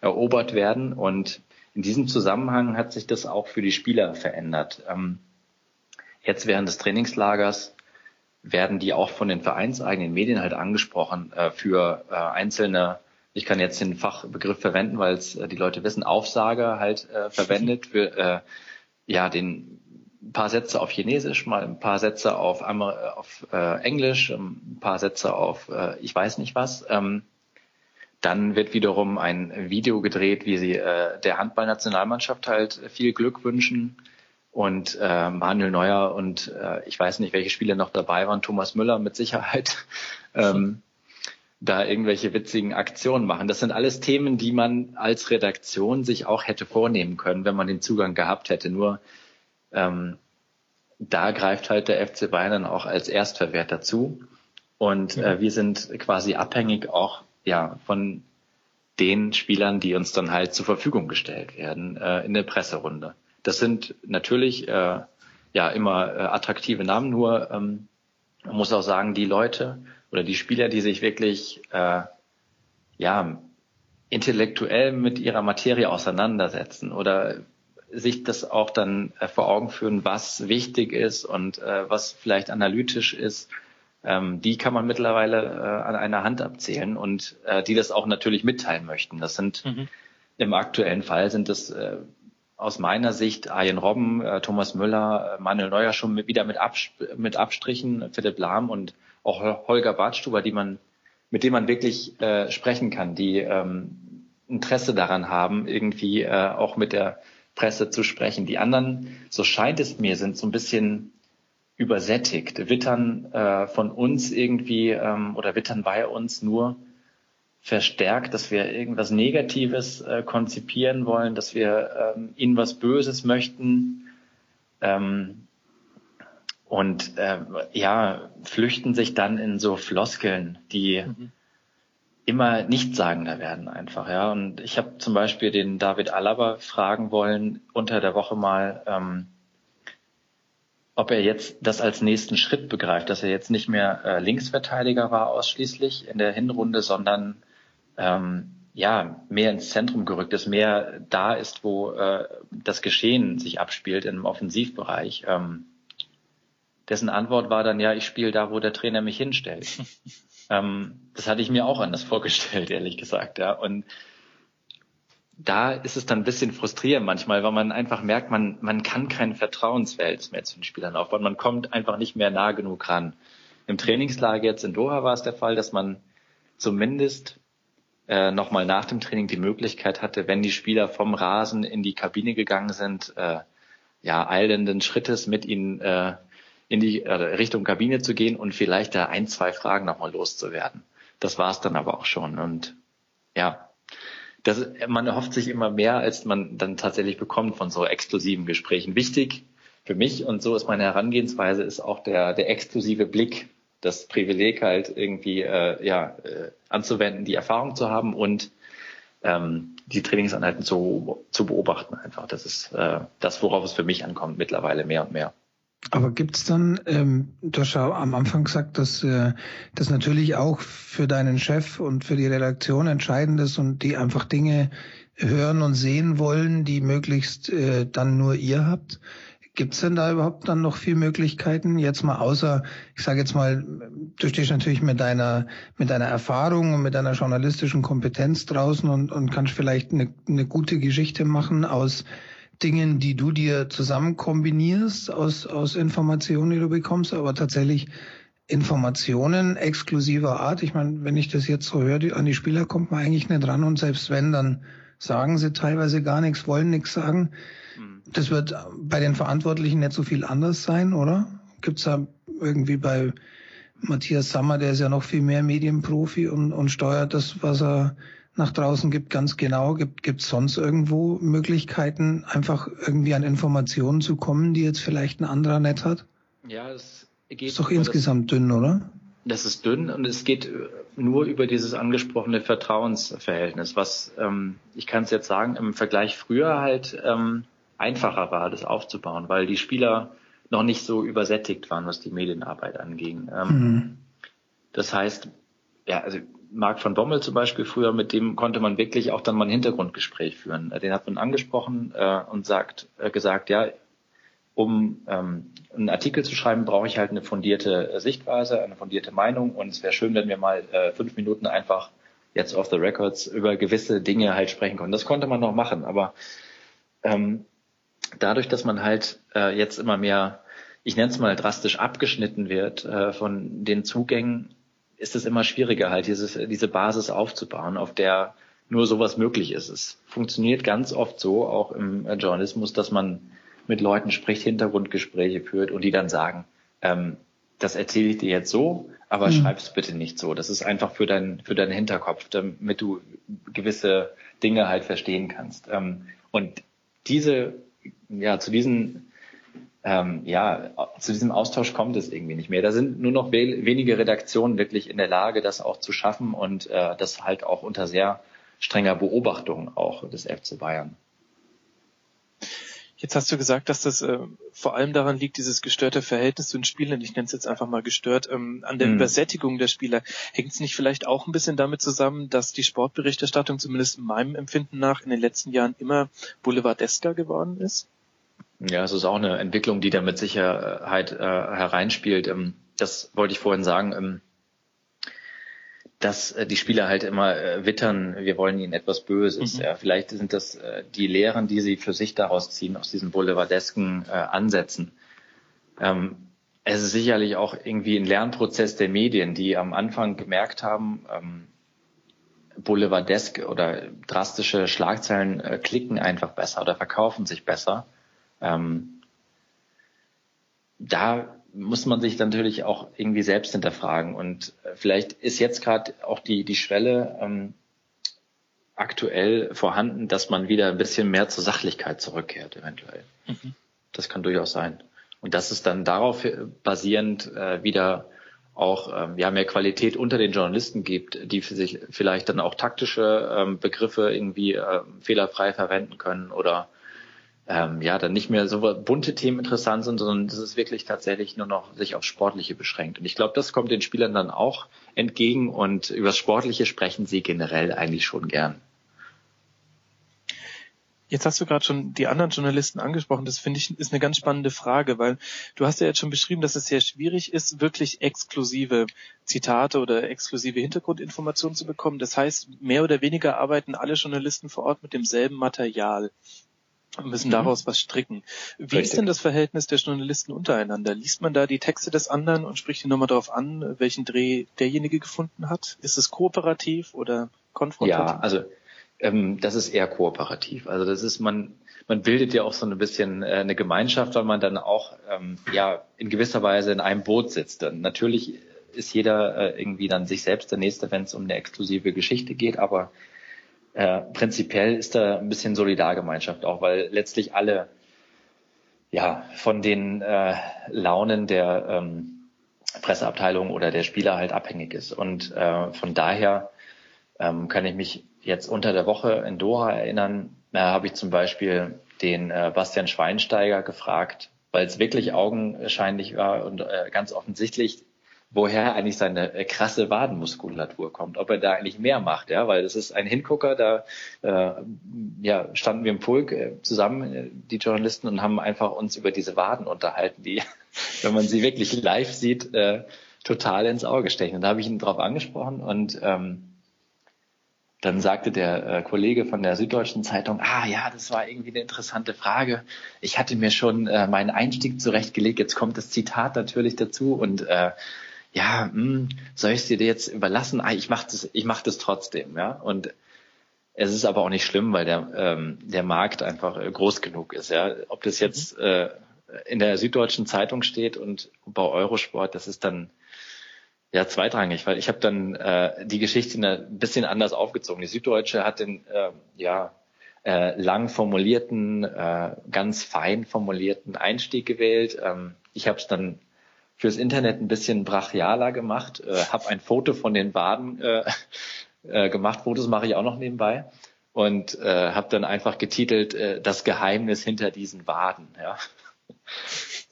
erobert werden. Und in diesem Zusammenhang hat sich das auch für die Spieler verändert. Ähm, jetzt während des Trainingslagers werden die auch von den vereinseigenen Medien halt angesprochen äh, für äh, einzelne, ich kann jetzt den Fachbegriff verwenden, weil es äh, die Leute wissen, Aufsager halt äh, verwendet für äh, ja den ein paar Sätze auf Chinesisch, mal ein paar Sätze auf, Amer auf äh, Englisch, ein paar Sätze auf äh, ich weiß nicht was. Ähm, dann wird wiederum ein Video gedreht, wie sie äh, der Handballnationalmannschaft halt viel Glück wünschen. Und äh, Manuel Neuer und äh, ich weiß nicht, welche Spieler noch dabei waren, Thomas Müller mit Sicherheit, ähm, da irgendwelche witzigen Aktionen machen. Das sind alles Themen, die man als Redaktion sich auch hätte vornehmen können, wenn man den Zugang gehabt hätte. Nur ähm, da greift halt der FC Bayern dann auch als Erstverwerter zu. Und äh, wir sind quasi abhängig auch ja von den Spielern, die uns dann halt zur Verfügung gestellt werden äh, in der Presserunde. Das sind natürlich äh, ja immer äh, attraktive Namen, nur ähm, man muss auch sagen, die Leute oder die Spieler, die sich wirklich äh, ja intellektuell mit ihrer Materie auseinandersetzen oder sich das auch dann äh, vor Augen führen, was wichtig ist und äh, was vielleicht analytisch ist, ähm, die kann man mittlerweile äh, an einer Hand abzählen und äh, die das auch natürlich mitteilen möchten. Das sind mhm. im aktuellen Fall sind das äh, aus meiner Sicht Arjen Robben, äh, Thomas Müller, äh, Manuel Neuer schon mit, wieder mit, Abs mit Abstrichen, Philipp Lahm und auch Holger Bartstuber, die man, mit denen man wirklich äh, sprechen kann, die ähm, Interesse daran haben, irgendwie äh, auch mit der Presse zu sprechen. Die anderen, so scheint es mir, sind so ein bisschen übersättigt, wittern äh, von uns irgendwie ähm, oder wittern bei uns nur verstärkt, dass wir irgendwas Negatives äh, konzipieren wollen, dass wir ähm, ihnen was Böses möchten ähm, und äh, ja flüchten sich dann in so Floskeln, die mhm. immer nichtssagender werden einfach. Ja, und ich habe zum Beispiel den David Alaba fragen wollen unter der Woche mal. Ähm, ob er jetzt das als nächsten Schritt begreift, dass er jetzt nicht mehr äh, Linksverteidiger war ausschließlich in der Hinrunde, sondern ähm, ja mehr ins Zentrum gerückt ist, mehr da ist, wo äh, das Geschehen sich abspielt im Offensivbereich. Ähm, dessen Antwort war dann ja, ich spiele da, wo der Trainer mich hinstellt. ähm, das hatte ich mir auch anders vorgestellt, ehrlich gesagt, ja. Und da ist es dann ein bisschen frustrierend manchmal, weil man einfach merkt, man, man kann kein Vertrauensverhältnis mehr zu den Spielern aufbauen. Man kommt einfach nicht mehr nah genug ran. Im Trainingslager jetzt in Doha war es der Fall, dass man zumindest äh, nochmal nach dem Training die Möglichkeit hatte, wenn die Spieler vom Rasen in die Kabine gegangen sind, äh, ja, eilenden Schrittes mit ihnen äh, in die äh, Richtung Kabine zu gehen und vielleicht da ein, zwei Fragen nochmal loszuwerden. Das war es dann aber auch schon. Und ja, das, man erhofft sich immer mehr, als man dann tatsächlich bekommt von so exklusiven Gesprächen. Wichtig für mich und so ist meine Herangehensweise ist auch der, der exklusive Blick, das Privileg halt irgendwie äh, ja äh, anzuwenden, die Erfahrung zu haben und ähm, die Trainingsanheiten zu, zu beobachten einfach. Das ist äh, das, worauf es für mich ankommt mittlerweile mehr und mehr. Aber gibt's dann, ähm, du hast ja am Anfang gesagt, dass äh, das natürlich auch für deinen Chef und für die Redaktion entscheidend ist und die einfach Dinge hören und sehen wollen, die möglichst äh, dann nur ihr habt. Gibt's denn da überhaupt dann noch viel Möglichkeiten? Jetzt mal außer, ich sage jetzt mal, du stehst natürlich mit deiner mit deiner Erfahrung und mit deiner journalistischen Kompetenz draußen und, und kannst vielleicht eine, eine gute Geschichte machen aus Dingen, die du dir zusammen kombinierst aus, aus Informationen, die du bekommst, aber tatsächlich Informationen exklusiver Art. Ich meine, wenn ich das jetzt so höre, die, an die Spieler kommt man eigentlich nicht ran und selbst wenn, dann sagen sie teilweise gar nichts, wollen nichts sagen. Mhm. Das wird bei den Verantwortlichen nicht so viel anders sein, oder? Gibt's da irgendwie bei Matthias Sammer, der ist ja noch viel mehr Medienprofi und, und steuert das, was er nach draußen gibt, ganz genau. Gibt es sonst irgendwo Möglichkeiten, einfach irgendwie an Informationen zu kommen, die jetzt vielleicht ein anderer nicht hat? Ja, es geht. Ist doch insgesamt das, dünn, oder? Das ist dünn und es geht nur über dieses angesprochene Vertrauensverhältnis, was ähm, ich kann es jetzt sagen, im Vergleich früher halt ähm, einfacher war, das aufzubauen, weil die Spieler noch nicht so übersättigt waren, was die Medienarbeit anging. Ähm, mhm. Das heißt, ja, also Marc von Bommel zum Beispiel früher, mit dem konnte man wirklich auch dann mal ein Hintergrundgespräch führen. Den hat man angesprochen äh, und sagt, äh, gesagt, ja, um ähm, einen Artikel zu schreiben, brauche ich halt eine fundierte äh, Sichtweise, eine fundierte Meinung und es wäre schön, wenn wir mal äh, fünf Minuten einfach jetzt off the records über gewisse Dinge halt sprechen konnten. Das konnte man noch machen, aber ähm, dadurch, dass man halt äh, jetzt immer mehr, ich nenne es mal drastisch abgeschnitten wird äh, von den Zugängen, ist es immer schwieriger halt dieses, diese Basis aufzubauen, auf der nur sowas möglich ist. Es funktioniert ganz oft so, auch im äh, Journalismus, dass man mit Leuten spricht, Hintergrundgespräche führt und die dann sagen, ähm, das erzähle ich dir jetzt so, aber mhm. schreib's bitte nicht so. Das ist einfach für deinen für deinen Hinterkopf, damit du gewisse Dinge halt verstehen kannst. Ähm, und diese, ja, zu diesen, ähm, ja, zu diesem Austausch kommt es irgendwie nicht mehr. Da sind nur noch we wenige Redaktionen wirklich in der Lage, das auch zu schaffen und äh, das halt auch unter sehr strenger Beobachtung auch des FC Bayern. Jetzt hast du gesagt, dass das äh, vor allem daran liegt, dieses gestörte Verhältnis zu den Spielern, ich nenne es jetzt einfach mal gestört, ähm, an der mhm. Übersättigung der Spieler. Hängt es nicht vielleicht auch ein bisschen damit zusammen, dass die Sportberichterstattung zumindest in meinem Empfinden nach in den letzten Jahren immer boulevardesker geworden ist? Ja, es ist auch eine Entwicklung, die da mit Sicherheit äh, hereinspielt. Ähm, das wollte ich vorhin sagen. Ähm, dass äh, die Spieler halt immer äh, wittern, wir wollen ihnen etwas Böses. Mhm. Ja, vielleicht sind das äh, die Lehren, die sie für sich daraus ziehen, aus diesen boulevardesken äh, Ansätzen. Ähm, es ist sicherlich auch irgendwie ein Lernprozess der Medien, die am Anfang gemerkt haben, ähm, boulevardesk oder drastische Schlagzeilen äh, klicken einfach besser oder verkaufen sich besser. Ähm, da muss man sich natürlich auch irgendwie selbst hinterfragen. Und äh, vielleicht ist jetzt gerade auch die, die Schwelle ähm, aktuell vorhanden, dass man wieder ein bisschen mehr zur Sachlichkeit zurückkehrt, eventuell. Mhm. Das kann durchaus sein. Und dass es dann darauf äh, basierend äh, wieder auch ähm, ja mehr Qualität unter den Journalisten gibt, die für sich vielleicht dann auch taktische ähm, Begriffe irgendwie äh, fehlerfrei verwenden können oder ähm, ja, dann nicht mehr so bunte Themen interessant sind, sondern es ist wirklich tatsächlich nur noch sich auf Sportliche beschränkt. Und ich glaube, das kommt den Spielern dann auch entgegen und über das Sportliche sprechen sie generell eigentlich schon gern. Jetzt hast du gerade schon die anderen Journalisten angesprochen. Das finde ich ist eine ganz spannende Frage, weil du hast ja jetzt schon beschrieben, dass es sehr schwierig ist, wirklich exklusive Zitate oder exklusive Hintergrundinformationen zu bekommen. Das heißt, mehr oder weniger arbeiten alle Journalisten vor Ort mit demselben Material müssen mhm. daraus was stricken. Wie Richtig. ist denn das Verhältnis der Journalisten untereinander? Liest man da die Texte des anderen und spricht ihn nochmal darauf an, welchen Dreh derjenige gefunden hat? Ist es kooperativ oder konfrontativ? Ja, also ähm, das ist eher kooperativ. Also das ist man man bildet ja auch so ein bisschen äh, eine Gemeinschaft, weil man dann auch ähm, ja in gewisser Weise in einem Boot sitzt. Dann natürlich ist jeder äh, irgendwie dann sich selbst der Nächste, wenn es um eine exklusive Geschichte geht, aber äh, prinzipiell ist da ein bisschen Solidargemeinschaft auch, weil letztlich alle ja von den äh, Launen der ähm, Presseabteilung oder der Spieler halt abhängig ist. Und äh, von daher ähm, kann ich mich jetzt unter der Woche in Doha erinnern, da habe ich zum Beispiel den äh, Bastian Schweinsteiger gefragt, weil es wirklich augenscheinlich war und äh, ganz offensichtlich woher eigentlich seine äh, krasse Wadenmuskulatur kommt, ob er da eigentlich mehr macht, ja, weil das ist ein Hingucker, da äh, ja, standen wir im Pulk äh, zusammen, äh, die Journalisten, und haben einfach uns über diese Waden unterhalten, die, wenn man sie wirklich live sieht, äh, total ins Auge stechen. Und da habe ich ihn drauf angesprochen und ähm, dann sagte der äh, Kollege von der Süddeutschen Zeitung, ah ja, das war irgendwie eine interessante Frage. Ich hatte mir schon äh, meinen Einstieg zurechtgelegt, jetzt kommt das Zitat natürlich dazu und äh, ja, mh, hm, soll ich es dir jetzt überlassen? Ah, ich mache das, ich mach das trotzdem, ja. Und es ist aber auch nicht schlimm, weil der, ähm, der Markt einfach äh, groß genug ist, ja. Ob das jetzt mhm. äh, in der Süddeutschen Zeitung steht und bei Eurosport, das ist dann ja zweitrangig, weil ich habe dann äh, die Geschichte ein bisschen anders aufgezogen. Die Süddeutsche hat den äh, ja äh, lang formulierten, äh, ganz fein formulierten Einstieg gewählt. Ähm, ich habe es dann fürs Internet ein bisschen brachialer gemacht, äh, habe ein Foto von den Waden äh, äh, gemacht, Fotos mache ich auch noch nebenbei und äh, habe dann einfach getitelt äh, das Geheimnis hinter diesen Waden. Ja.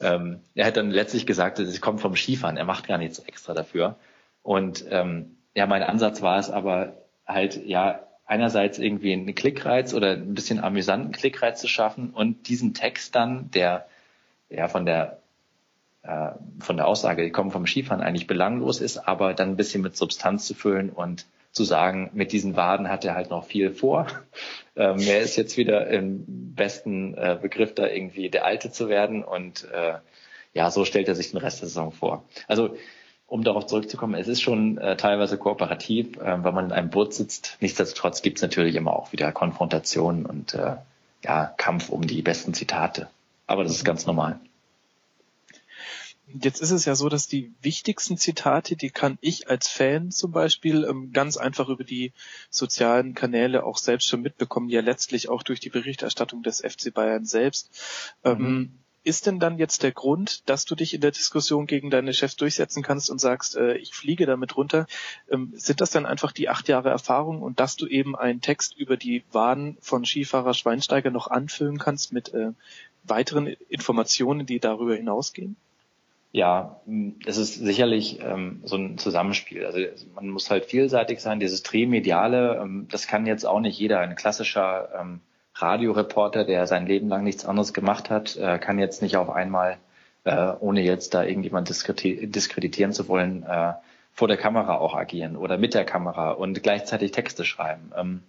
ähm, er hat dann letztlich gesagt, es kommt vom Skifahren, er macht gar nichts extra dafür. Und ähm, ja, mein Ansatz war es aber halt ja einerseits irgendwie einen Klickreiz oder ein bisschen amüsanten Klickreiz zu schaffen und diesen Text dann, der ja von der äh, von der Aussage, die kommen vom Skifahren, eigentlich belanglos ist, aber dann ein bisschen mit Substanz zu füllen und zu sagen, mit diesen Waden hat er halt noch viel vor. Ähm, er ist jetzt wieder im besten äh, Begriff, da irgendwie der Alte zu werden und äh, ja, so stellt er sich den Rest der Saison vor. Also um darauf zurückzukommen, es ist schon äh, teilweise kooperativ, äh, weil man in einem Boot sitzt. Nichtsdestotrotz gibt es natürlich immer auch wieder Konfrontationen und äh, ja, Kampf um die besten Zitate. Aber das ist ganz normal. Jetzt ist es ja so, dass die wichtigsten Zitate, die kann ich als Fan zum Beispiel ähm, ganz einfach über die sozialen Kanäle auch selbst schon mitbekommen, ja letztlich auch durch die Berichterstattung des FC Bayern selbst. Ähm, mhm. ist denn dann jetzt der Grund, dass du dich in der Diskussion gegen deine Chefs durchsetzen kannst und sagst, äh, ich fliege damit runter? Ähm, sind das dann einfach die acht Jahre Erfahrung und dass du eben einen Text über die Waden von Skifahrer Schweinsteiger noch anfüllen kannst mit äh, weiteren Informationen, die darüber hinausgehen? Ja, es ist sicherlich ähm, so ein Zusammenspiel. Also man muss halt vielseitig sein. Dieses Drehmediale, ähm, das kann jetzt auch nicht jeder. Ein klassischer ähm, Radioreporter, der sein Leben lang nichts anderes gemacht hat, äh, kann jetzt nicht auf einmal, äh, ohne jetzt da irgendjemand diskreditieren zu wollen, äh, vor der Kamera auch agieren oder mit der Kamera und gleichzeitig Texte schreiben. Ähm,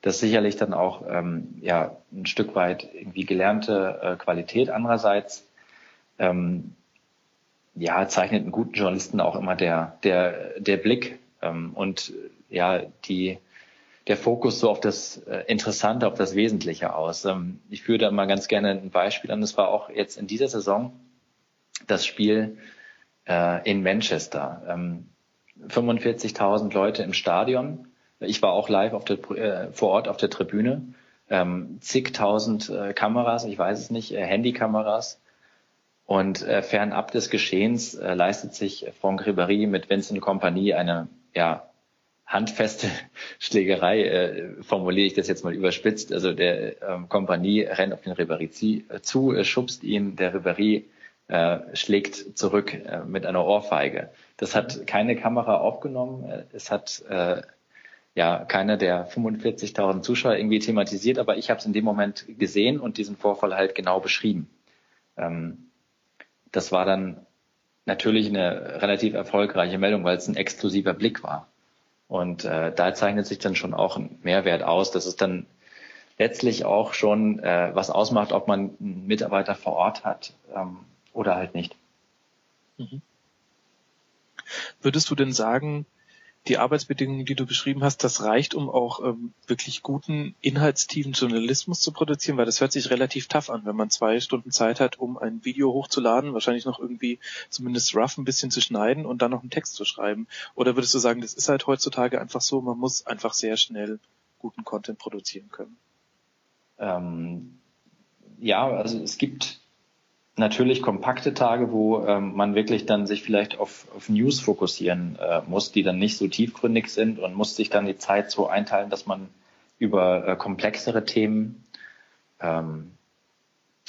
das ist sicherlich dann auch ähm, ja ein Stück weit irgendwie gelernte äh, Qualität. Andererseits ähm, ja, zeichnet einen guten Journalisten auch immer der, der, der Blick ähm, und ja, die, der Fokus so auf das äh, Interessante, auf das Wesentliche aus. Ähm, ich führe da mal ganz gerne ein Beispiel an. Das war auch jetzt in dieser Saison das Spiel äh, in Manchester. Ähm, 45.000 Leute im Stadion. Ich war auch live auf der, äh, vor Ort auf der Tribüne. Ähm, zigtausend äh, Kameras, ich weiß es nicht, äh, Handykameras und äh, fernab des Geschehens äh, leistet sich Franck Ribéry mit Vincent Compagnie eine ja, handfeste Schlägerei, äh, formuliere ich das jetzt mal überspitzt. Also der ähm, Compagnie rennt auf den Ribéry äh, zu, äh, schubst ihn, der Ribéry äh, schlägt zurück äh, mit einer Ohrfeige. Das hat keine Kamera aufgenommen. Äh, es hat äh, ja keiner der 45.000 Zuschauer irgendwie thematisiert, aber ich habe es in dem Moment gesehen und diesen Vorfall halt genau beschrieben. Ähm, das war dann natürlich eine relativ erfolgreiche Meldung, weil es ein exklusiver Blick war. Und äh, da zeichnet sich dann schon auch ein Mehrwert aus, dass es dann letztlich auch schon äh, was ausmacht, ob man einen Mitarbeiter vor Ort hat ähm, oder halt nicht. Mhm. Würdest du denn sagen, die Arbeitsbedingungen, die du beschrieben hast, das reicht, um auch ähm, wirklich guten, inhaltstiefen Journalismus zu produzieren, weil das hört sich relativ tough an, wenn man zwei Stunden Zeit hat, um ein Video hochzuladen, wahrscheinlich noch irgendwie zumindest rough ein bisschen zu schneiden und dann noch einen Text zu schreiben. Oder würdest du sagen, das ist halt heutzutage einfach so, man muss einfach sehr schnell guten Content produzieren können? Ähm, ja, also es gibt natürlich kompakte Tage, wo ähm, man wirklich dann sich vielleicht auf, auf News fokussieren äh, muss, die dann nicht so tiefgründig sind und muss sich dann die Zeit so einteilen, dass man über äh, komplexere Themen ähm,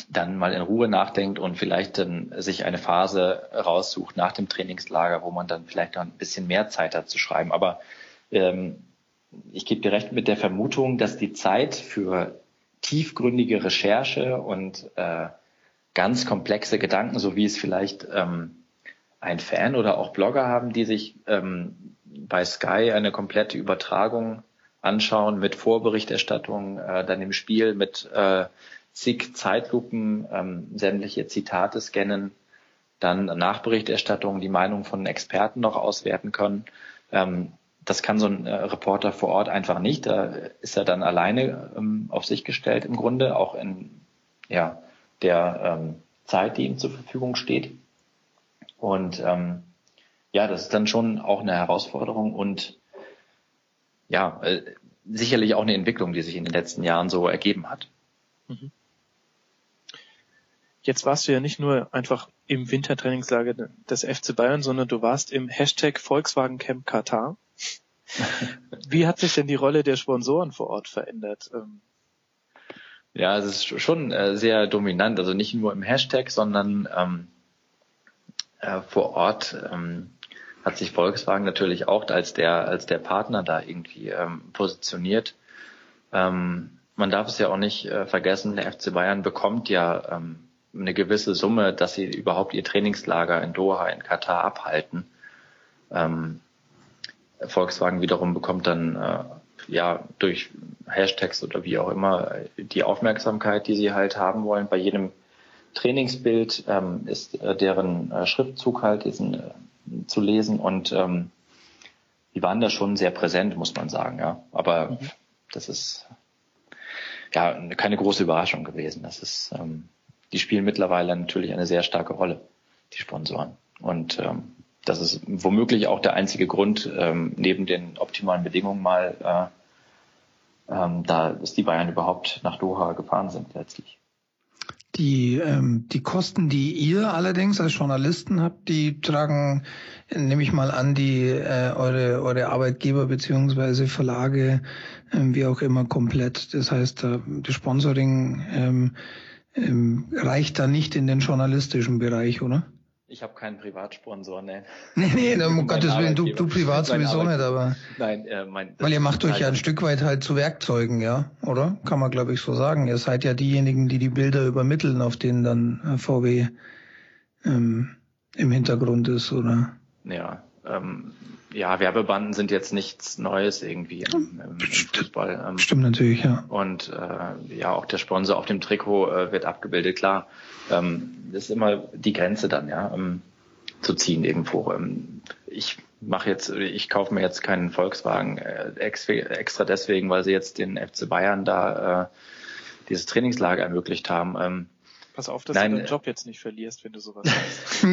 dann mal in Ruhe nachdenkt und vielleicht dann sich eine Phase raussucht nach dem Trainingslager, wo man dann vielleicht noch ein bisschen mehr Zeit hat zu schreiben. Aber ähm, ich gebe dir recht mit der Vermutung, dass die Zeit für tiefgründige Recherche und äh, ganz komplexe Gedanken, so wie es vielleicht ähm, ein Fan oder auch Blogger haben, die sich ähm, bei Sky eine komplette Übertragung anschauen mit Vorberichterstattung, äh, dann im Spiel mit äh, zig Zeitlupen, ähm, sämtliche Zitate scannen, dann Nachberichterstattung, die Meinung von Experten noch auswerten können. Ähm, das kann so ein äh, Reporter vor Ort einfach nicht. Da ist er dann alleine ähm, auf sich gestellt im Grunde, auch in ja, der ähm, Zeit, die ihm zur Verfügung steht. Und ähm, ja, das ist dann schon auch eine Herausforderung und ja, äh, sicherlich auch eine Entwicklung, die sich in den letzten Jahren so ergeben hat. Mhm. Jetzt warst du ja nicht nur einfach im Wintertrainingslager des FC Bayern, sondern du warst im Hashtag Volkswagen Camp Katar. Wie hat sich denn die Rolle der Sponsoren vor Ort verändert? Ähm, ja, es ist schon äh, sehr dominant, also nicht nur im Hashtag, sondern ähm, äh, vor Ort ähm, hat sich Volkswagen natürlich auch als der als der Partner da irgendwie ähm, positioniert. Ähm, man darf es ja auch nicht äh, vergessen, der FC Bayern bekommt ja ähm, eine gewisse Summe, dass sie überhaupt ihr Trainingslager in Doha in Katar abhalten. Ähm, Volkswagen wiederum bekommt dann äh, ja durch Hashtags oder wie auch immer die Aufmerksamkeit, die sie halt haben wollen. Bei jedem Trainingsbild ähm, ist äh, deren äh, Schriftzug halt diesen, äh, zu lesen und ähm, die waren da schon sehr präsent, muss man sagen, ja. Aber mhm. das ist ja keine große Überraschung gewesen. Das ist, ähm, die spielen mittlerweile natürlich eine sehr starke Rolle, die Sponsoren. Und ähm, das ist womöglich auch der einzige Grund, ähm, neben den optimalen Bedingungen mal, äh, ähm, da dass die Bayern überhaupt nach Doha gefahren sind letztlich. Die, ähm, die Kosten, die ihr allerdings als Journalisten habt, die tragen, nehme ich mal an, die äh, eure, eure Arbeitgeber beziehungsweise Verlage, ähm, wie auch immer, komplett. Das heißt, äh, das Sponsoring ähm, ähm, reicht da nicht in den journalistischen Bereich, oder? Ich habe keinen Privatsponsor, ne. Nee, nee, um Gottes Willen, du, du privat sowieso nicht, aber. Nein, äh, mein. Weil ihr macht euch ja ein Stück weit halt zu Werkzeugen, ja, oder? Kann man, glaube ich, so sagen. Ihr seid ja diejenigen, die die Bilder übermitteln, auf denen dann äh, VW ähm, im Hintergrund ist, oder? Ja, ähm, ja, Werbebanden sind jetzt nichts Neues irgendwie im, im, im Fußball. Ähm, Stimmt natürlich, ja. Und äh, ja, auch der Sponsor auf dem Trikot äh, wird abgebildet, klar. Ähm, das ist immer die Grenze dann, ja, ähm, zu ziehen irgendwo. Ähm, ich mache jetzt, ich kaufe mir jetzt keinen Volkswagen äh, extra deswegen, weil sie jetzt den FC Bayern da äh, dieses Trainingslager ermöglicht haben. Pass auf, dass Nein, du deinen Job jetzt nicht verlierst, wenn du sowas sagst.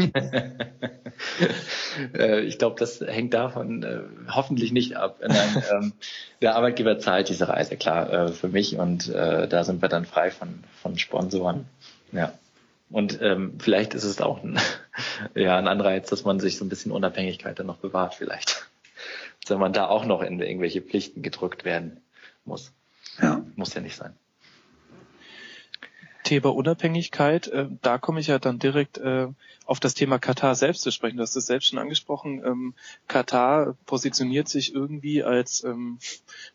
Äh, ich glaube, das hängt davon äh, hoffentlich nicht ab. Nein, ähm, der Arbeitgeber zahlt diese Reise, klar, äh, für mich und äh, da sind wir dann frei von, von Sponsoren. Ja. Und ähm, vielleicht ist es auch ein, ja, ein Anreiz, dass man sich so ein bisschen Unabhängigkeit dann noch bewahrt, vielleicht. Wenn man da auch noch in irgendwelche Pflichten gedrückt werden muss. Ja. Muss ja nicht sein. Thema Unabhängigkeit, äh, da komme ich ja dann direkt äh, auf das Thema Katar selbst zu sprechen. Du hast es selbst schon angesprochen. Ähm, Katar positioniert sich irgendwie als ähm,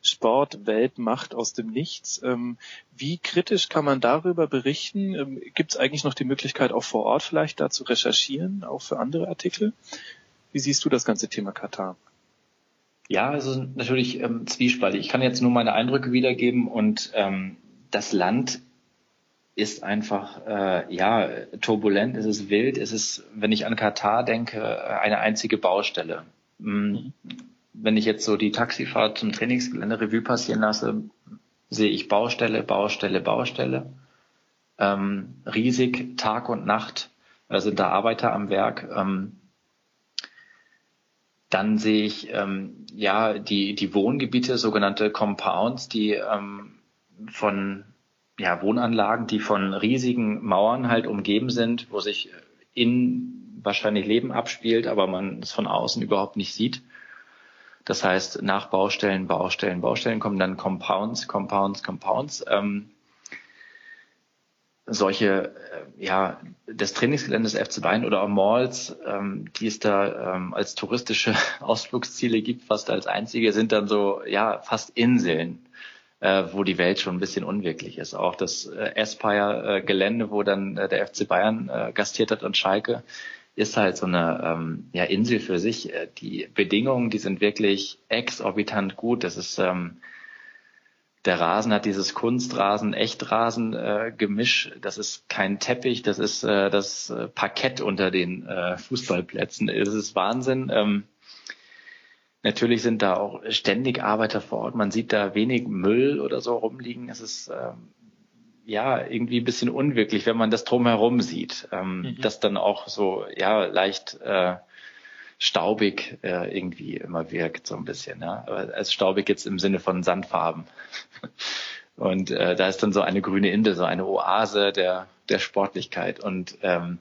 Sportweltmacht aus dem Nichts. Ähm, wie kritisch kann man darüber berichten? Ähm, Gibt es eigentlich noch die Möglichkeit, auch vor Ort vielleicht da zu recherchieren, auch für andere Artikel? Wie siehst du das ganze Thema Katar? Ja, also natürlich ähm, zwiespaltig. Ich kann jetzt nur meine Eindrücke wiedergeben und ähm, das Land ist einfach äh, ja turbulent, es ist wild, es ist, wenn ich an Katar denke, eine einzige Baustelle. Mhm. Wenn ich jetzt so die Taxifahrt zum Trainingsgelände Revue passieren lasse, sehe ich Baustelle, Baustelle, Baustelle. Ähm, riesig, Tag und Nacht äh, sind da Arbeiter am Werk. Ähm, dann sehe ich ähm, ja die, die Wohngebiete, sogenannte Compounds, die ähm, von ja, Wohnanlagen, die von riesigen Mauern halt umgeben sind, wo sich in wahrscheinlich Leben abspielt, aber man es von außen überhaupt nicht sieht. Das heißt, nach Baustellen, Baustellen, Baustellen kommen dann Compounds, Compounds, Compounds. Ähm, solche, äh, ja, des Trainingsgeländes FC Bayern oder auch Malls, ähm, die es da ähm, als touristische Ausflugsziele gibt, fast als einzige, sind dann so, ja, fast Inseln äh, wo die Welt schon ein bisschen unwirklich ist. Auch das äh, Aspire-Gelände, wo dann äh, der FC Bayern äh, gastiert hat und Schalke, ist halt so eine ähm, ja, Insel für sich. Äh, die Bedingungen, die sind wirklich exorbitant gut. Das ist ähm, der Rasen hat dieses Kunstrasen, Echtrasen äh, Gemisch. Das ist kein Teppich, das ist äh, das äh, Parkett unter den äh, Fußballplätzen. Es ist Wahnsinn. Ähm, Natürlich sind da auch ständig Arbeiter vor Ort. Man sieht da wenig Müll oder so rumliegen. Es ist ähm, ja irgendwie ein bisschen unwirklich, wenn man das drumherum sieht, ähm, mhm. das dann auch so ja leicht äh, staubig äh, irgendwie immer wirkt so ein bisschen. Ja, aber als staubig jetzt im Sinne von Sandfarben. Und äh, da ist dann so eine grüne Insel, so eine Oase der der Sportlichkeit und ähm,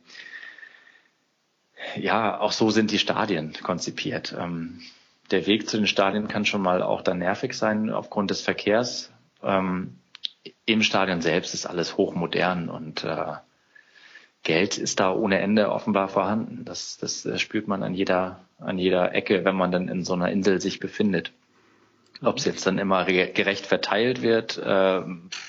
ja, auch so sind die Stadien konzipiert. Ähm, der Weg zu den Stadien kann schon mal auch dann nervig sein aufgrund des Verkehrs. Ähm, Im Stadion selbst ist alles hochmodern und äh, Geld ist da ohne Ende offenbar vorhanden. Das, das äh, spürt man an jeder, an jeder Ecke, wenn man dann in so einer Insel sich befindet. Ob es jetzt dann immer gerecht verteilt wird, äh,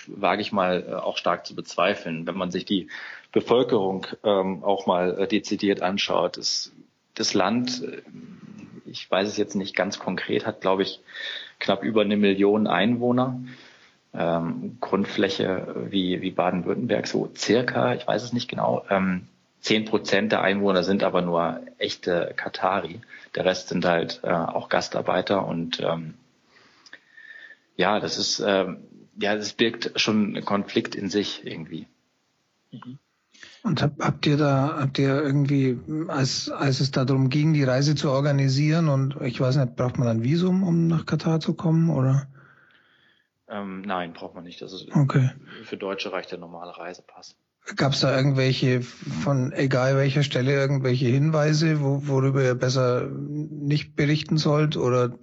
wage ich mal äh, auch stark zu bezweifeln. Wenn man sich die Bevölkerung ähm, auch mal äh, dezidiert anschaut. Das, das Land, ich weiß es jetzt nicht ganz konkret, hat, glaube ich, knapp über eine Million Einwohner. Ähm, Grundfläche wie, wie Baden-Württemberg, so circa, ich weiß es nicht genau. Ähm, zehn Prozent der Einwohner sind aber nur echte Katari. Der Rest sind halt äh, auch Gastarbeiter und ähm, ja, das ist ähm, ja, das birgt schon einen Konflikt in sich irgendwie. Mhm. Und hab, habt ihr da, habt ihr irgendwie, als, als es darum ging, die Reise zu organisieren und ich weiß nicht, braucht man ein Visum, um nach Katar zu kommen oder? Ähm, nein, braucht man nicht. Das ist okay. für Deutsche reicht der normale Reisepass. Gab es da irgendwelche von egal welcher Stelle irgendwelche Hinweise, wo, worüber ihr besser nicht berichten sollt oder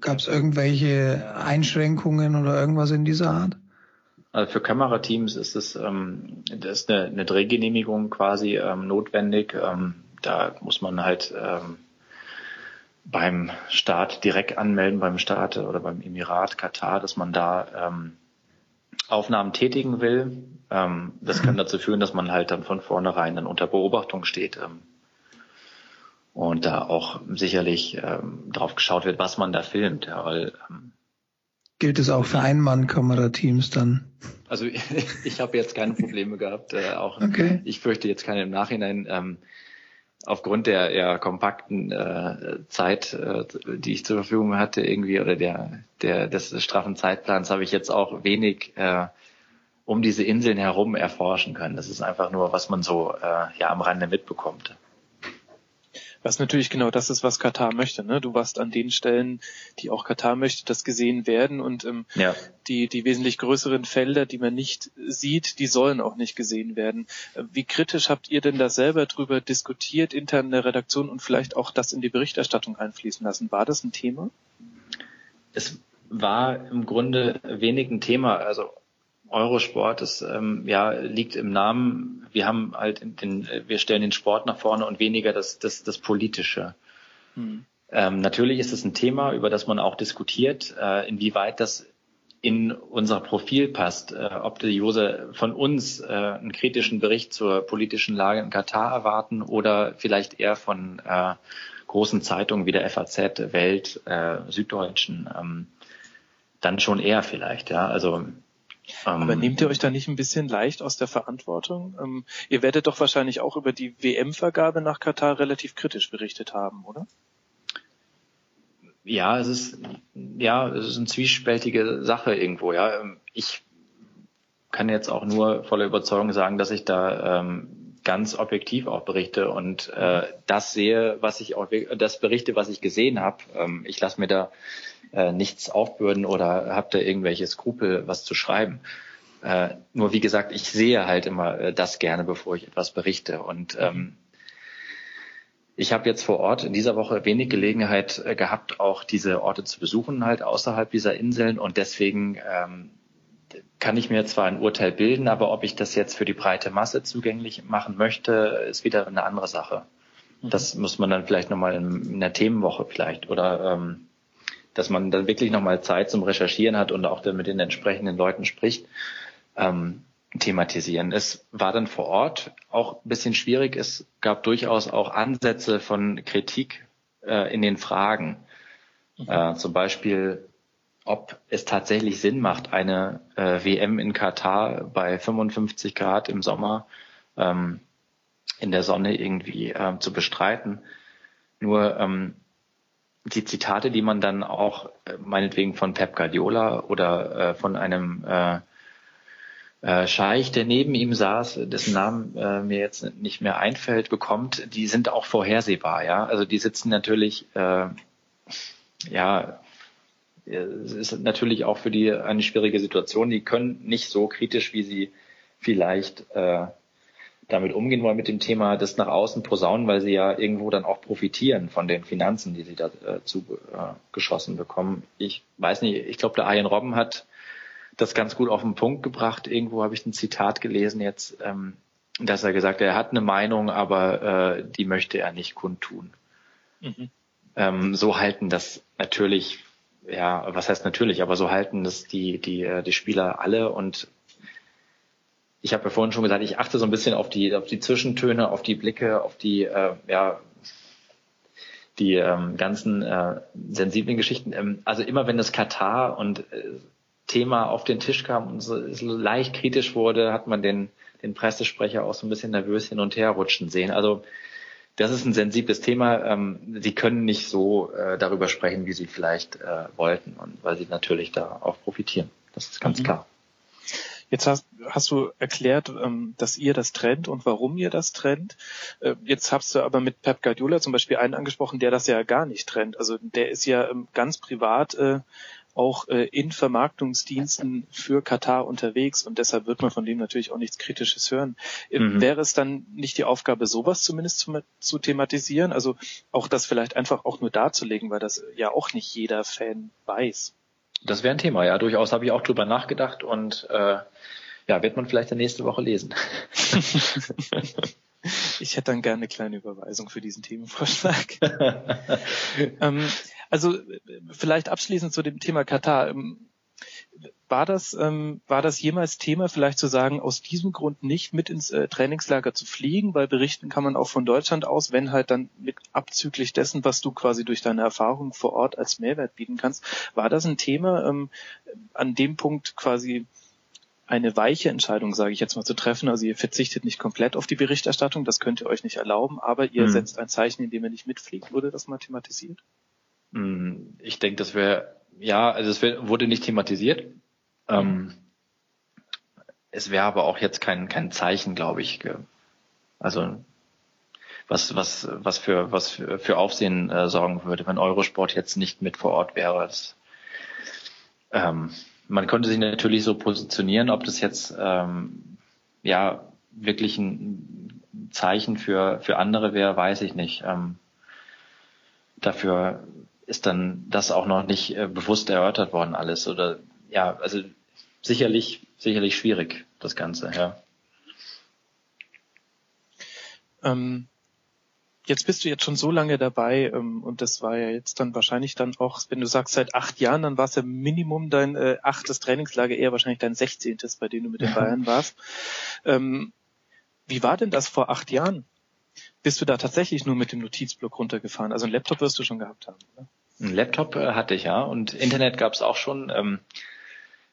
gab es irgendwelche Einschränkungen oder irgendwas in dieser Art? Also für Kamerateams ist es ähm, das ist eine, eine Drehgenehmigung quasi ähm, notwendig. Ähm, da muss man halt ähm, beim Staat direkt anmelden, beim Staat oder beim Emirat Katar, dass man da ähm, Aufnahmen tätigen will. Ähm, das kann dazu führen, dass man halt dann von vornherein dann unter Beobachtung steht. Ähm, und da auch sicherlich ähm, drauf geschaut wird, was man da filmt. Ja, weil, ähm, Gilt es auch für Einmann-Kamerateams dann? Also ich habe jetzt keine Probleme gehabt. Äh, auch okay. ich fürchte jetzt keine im Nachhinein. Ähm, aufgrund der ja, kompakten äh, Zeit, äh, die ich zur Verfügung hatte, irgendwie oder der der des straffen Zeitplans, habe ich jetzt auch wenig äh, um diese Inseln herum erforschen können. Das ist einfach nur, was man so äh, ja am Rande mitbekommt. Was natürlich genau das ist, was Katar möchte. Ne? Du warst an den Stellen, die auch Katar möchte, dass gesehen werden und ähm, ja. die, die wesentlich größeren Felder, die man nicht sieht, die sollen auch nicht gesehen werden. Wie kritisch habt ihr denn da selber drüber diskutiert, intern in der Redaktion und vielleicht auch das in die Berichterstattung einfließen lassen? War das ein Thema? Es war im Grunde wenig ein Thema. Also Eurosport ist, ähm, ja, liegt im Namen. Wir haben halt den, wir stellen den Sport nach vorne und weniger das, das, das Politische. Hm. Ähm, natürlich ist es ein Thema, über das man auch diskutiert, äh, inwieweit das in unser Profil passt, äh, ob die Jose von uns äh, einen kritischen Bericht zur politischen Lage in Katar erwarten oder vielleicht eher von äh, großen Zeitungen wie der FAZ, Welt, äh, Süddeutschen, ähm, dann schon eher vielleicht, ja. Also aber ähm, nehmt ihr euch da nicht ein bisschen leicht aus der Verantwortung? Ähm, ihr werdet doch wahrscheinlich auch über die WM-Vergabe nach Katar relativ kritisch berichtet haben, oder? Ja, es ist, ja, es ist eine zwiespältige Sache irgendwo, ja. Ähm, ich kann jetzt auch nur voller Überzeugung sagen, dass ich da ähm, ganz objektiv auch berichte und äh, das sehe, was ich auch, das berichte, was ich gesehen habe. Ähm, ich lasse mir da äh, nichts aufbürden oder habe da irgendwelche Skrupel, was zu schreiben. Äh, nur wie gesagt, ich sehe halt immer äh, das gerne, bevor ich etwas berichte. Und ähm, ich habe jetzt vor Ort in dieser Woche wenig Gelegenheit äh, gehabt, auch diese Orte zu besuchen, halt außerhalb dieser Inseln. Und deswegen ähm, kann ich mir zwar ein Urteil bilden, aber ob ich das jetzt für die breite Masse zugänglich machen möchte, ist wieder eine andere Sache. Mhm. Das muss man dann vielleicht nochmal in, in der Themenwoche vielleicht oder ähm, dass man dann wirklich nochmal Zeit zum Recherchieren hat und auch dann mit den entsprechenden Leuten spricht, ähm, thematisieren. Es war dann vor Ort auch ein bisschen schwierig. Es gab durchaus auch Ansätze von Kritik äh, in den Fragen. Mhm. Äh, zum Beispiel, ob es tatsächlich Sinn macht, eine äh, WM in Katar bei 55 Grad im Sommer ähm, in der Sonne irgendwie äh, zu bestreiten. Nur ähm, die Zitate, die man dann auch äh, meinetwegen von Pep Guardiola oder äh, von einem äh, äh, Scheich, der neben ihm saß, dessen Namen äh, mir jetzt nicht mehr einfällt, bekommt, die sind auch vorhersehbar, ja. Also die sitzen natürlich, äh, ja, es ist natürlich auch für die eine schwierige Situation. Die können nicht so kritisch, wie sie vielleicht äh, damit umgehen wollen mit dem Thema, das nach außen posaunen, weil sie ja irgendwo dann auch profitieren von den Finanzen, die sie da äh, zugeschossen äh, bekommen. Ich weiß nicht, ich glaube, der Arjen Robben hat das ganz gut auf den Punkt gebracht. Irgendwo habe ich ein Zitat gelesen jetzt, ähm, dass er gesagt hat, er hat eine Meinung, aber äh, die möchte er nicht kundtun. Mhm. Ähm, so halten das natürlich, ja, was heißt natürlich, aber so halten das die, die, äh, die Spieler alle und ich habe ja vorhin schon gesagt, ich achte so ein bisschen auf die, auf die Zwischentöne, auf die Blicke, auf die, äh, ja, die ähm, ganzen äh, sensiblen Geschichten. Ähm, also immer wenn das Katar und äh, Thema auf den Tisch kam und so, so leicht kritisch wurde, hat man den, den Pressesprecher auch so ein bisschen nervös hin und her rutschen sehen. Also das ist ein sensibles Thema. Ähm, sie können nicht so äh, darüber sprechen, wie sie vielleicht äh, wollten und weil sie natürlich da auch profitieren. Das ist ganz mhm. klar. Jetzt hast, hast du erklärt, ähm, dass ihr das trennt und warum ihr das trennt. Äh, jetzt hast du aber mit Pep Guardiola zum Beispiel einen angesprochen, der das ja gar nicht trennt. Also der ist ja ähm, ganz privat äh, auch äh, in Vermarktungsdiensten für Katar unterwegs und deshalb wird man von dem natürlich auch nichts Kritisches hören. Mhm. Wäre es dann nicht die Aufgabe, sowas zumindest zu, zu thematisieren? Also auch das vielleicht einfach auch nur darzulegen, weil das ja auch nicht jeder Fan weiß. Das wäre ein Thema, ja, durchaus habe ich auch drüber nachgedacht und äh, ja, wird man vielleicht in nächste Woche lesen. ich hätte dann gerne eine kleine Überweisung für diesen Themenvorschlag. ähm, also vielleicht abschließend zu dem Thema Katar. War das, ähm, war das jemals Thema, vielleicht zu sagen, aus diesem Grund nicht mit ins äh, Trainingslager zu fliegen? Weil berichten kann man auch von Deutschland aus, wenn halt dann mit abzüglich dessen, was du quasi durch deine Erfahrung vor Ort als Mehrwert bieten kannst. War das ein Thema, ähm, an dem Punkt quasi eine weiche Entscheidung, sage ich jetzt mal, zu treffen. Also ihr verzichtet nicht komplett auf die Berichterstattung, das könnt ihr euch nicht erlauben, aber ihr mhm. setzt ein Zeichen, indem ihr nicht mitfliegt. Wurde das mal thematisiert? Hm, ich denke, das wäre, ja, also es wurde nicht thematisiert. Ähm, es wäre aber auch jetzt kein, kein Zeichen, glaube ich. Also was, was, was für, was für, für Aufsehen äh, sorgen würde, wenn Eurosport jetzt nicht mit vor Ort wäre. Das, ähm, man könnte sich natürlich so positionieren, ob das jetzt ähm, ja wirklich ein Zeichen für, für andere wäre, weiß ich nicht. Ähm, dafür ist dann das auch noch nicht äh, bewusst erörtert worden alles oder ja, also sicherlich sicherlich schwierig das Ganze, ja. Ähm, jetzt bist du jetzt schon so lange dabei ähm, und das war ja jetzt dann wahrscheinlich dann auch, wenn du sagst seit acht Jahren, dann war es ja Minimum dein äh, achtes Trainingslager, eher wahrscheinlich dein sechzehntes, bei dem du mit den Bayern warst. Ähm, wie war denn das vor acht Jahren? Bist du da tatsächlich nur mit dem Notizblock runtergefahren? Also einen Laptop wirst du schon gehabt haben, oder? Ein Laptop äh, hatte ich ja und Internet gab es auch schon, ähm,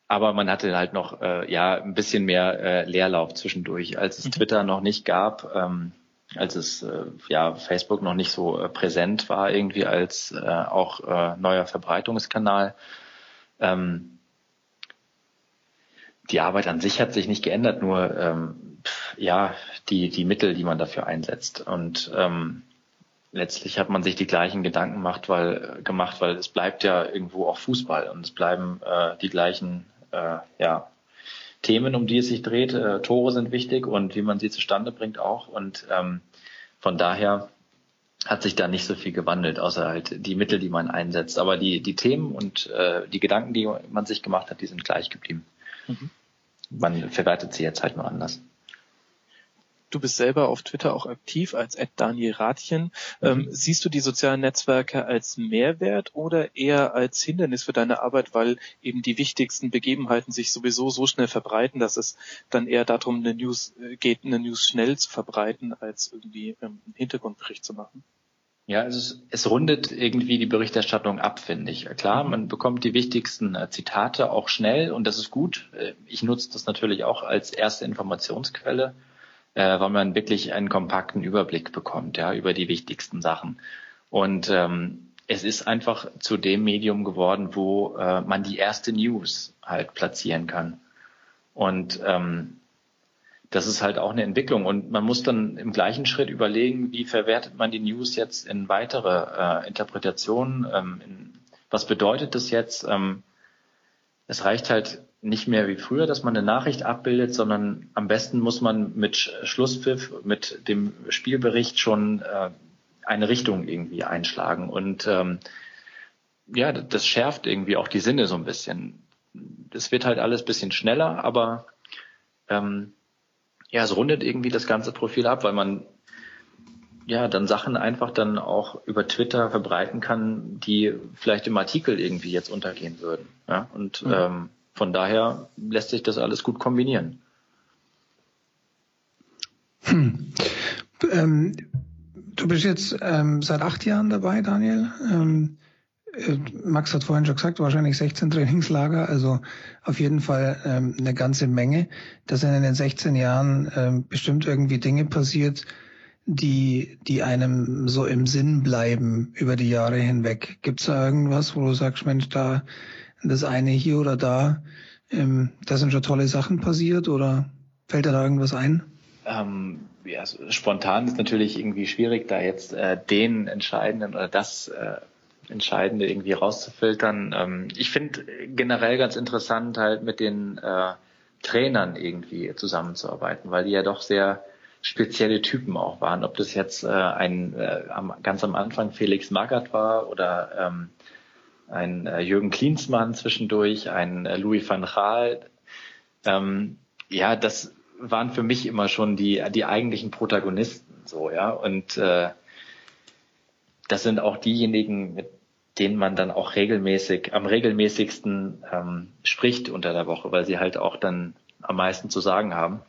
aber man hatte halt noch äh, ja ein bisschen mehr äh, Leerlauf zwischendurch, als es mhm. Twitter noch nicht gab, ähm, als es äh, ja Facebook noch nicht so äh, präsent war irgendwie als äh, auch äh, neuer Verbreitungskanal. Ähm, die Arbeit an sich hat sich nicht geändert, nur ähm, ja die die Mittel, die man dafür einsetzt und ähm, letztlich hat man sich die gleichen Gedanken gemacht, weil, gemacht, weil es bleibt ja irgendwo auch Fußball und es bleiben äh, die gleichen äh, ja, Themen, um die es sich dreht. Äh, Tore sind wichtig und wie man sie zustande bringt auch. Und ähm, von daher hat sich da nicht so viel gewandelt, außer halt die Mittel, die man einsetzt. Aber die, die Themen und äh, die Gedanken, die man sich gemacht hat, die sind gleich geblieben. Mhm. Man verwertet sie jetzt halt nur anders. Du bist selber auf Twitter auch aktiv als Daniel Ratchen. Ähm, mhm. siehst du die sozialen Netzwerke als Mehrwert oder eher als Hindernis für deine Arbeit, weil eben die wichtigsten Begebenheiten sich sowieso so schnell verbreiten, dass es dann eher darum eine News äh, geht, eine News schnell zu verbreiten, als irgendwie ähm, einen Hintergrundbericht zu machen? Ja, also es, es rundet irgendwie die Berichterstattung ab, finde ich. Klar, mhm. man bekommt die wichtigsten äh, Zitate auch schnell und das ist gut. Äh, ich nutze das natürlich auch als erste Informationsquelle äh, weil man wirklich einen kompakten Überblick bekommt, ja, über die wichtigsten Sachen. Und ähm, es ist einfach zu dem Medium geworden, wo äh, man die erste News halt platzieren kann. Und ähm, das ist halt auch eine Entwicklung. Und man muss dann im gleichen Schritt überlegen, wie verwertet man die News jetzt in weitere äh, Interpretationen? Ähm, in, was bedeutet das jetzt? Ähm, es reicht halt nicht mehr wie früher, dass man eine Nachricht abbildet, sondern am besten muss man mit Schlusspfiff, mit dem Spielbericht schon äh, eine Richtung irgendwie einschlagen. Und ähm, ja, das schärft irgendwie auch die Sinne so ein bisschen. Es wird halt alles bisschen schneller, aber ähm, ja, es rundet irgendwie das ganze Profil ab, weil man ja dann Sachen einfach dann auch über Twitter verbreiten kann, die vielleicht im Artikel irgendwie jetzt untergehen würden. Ja, und mhm. ähm, von daher lässt sich das alles gut kombinieren. Hm. Ähm, du bist jetzt ähm, seit acht Jahren dabei, Daniel. Ähm, äh, Max hat vorhin schon gesagt, wahrscheinlich 16 Trainingslager, also auf jeden Fall ähm, eine ganze Menge. Da sind in den 16 Jahren ähm, bestimmt irgendwie Dinge passiert, die, die einem so im Sinn bleiben über die Jahre hinweg. Gibt es da irgendwas, wo du sagst, Mensch, da das eine hier oder da, ähm, da sind schon tolle Sachen passiert oder fällt dir da irgendwas ein? Ähm, ja, spontan ist natürlich irgendwie schwierig, da jetzt äh, den entscheidenden oder das äh, Entscheidende irgendwie rauszufiltern. Ähm, ich finde generell ganz interessant, halt mit den äh, Trainern irgendwie zusammenzuarbeiten, weil die ja doch sehr spezielle Typen auch waren. Ob das jetzt äh, ein äh, am, ganz am Anfang Felix Magath war oder ähm, ein äh, Jürgen Klinsmann zwischendurch, ein äh, Louis van Gaal. Ähm, ja, das waren für mich immer schon die die eigentlichen Protagonisten so ja und äh, das sind auch diejenigen, mit denen man dann auch regelmäßig, am regelmäßigsten ähm, spricht unter der Woche, weil sie halt auch dann am meisten zu sagen haben.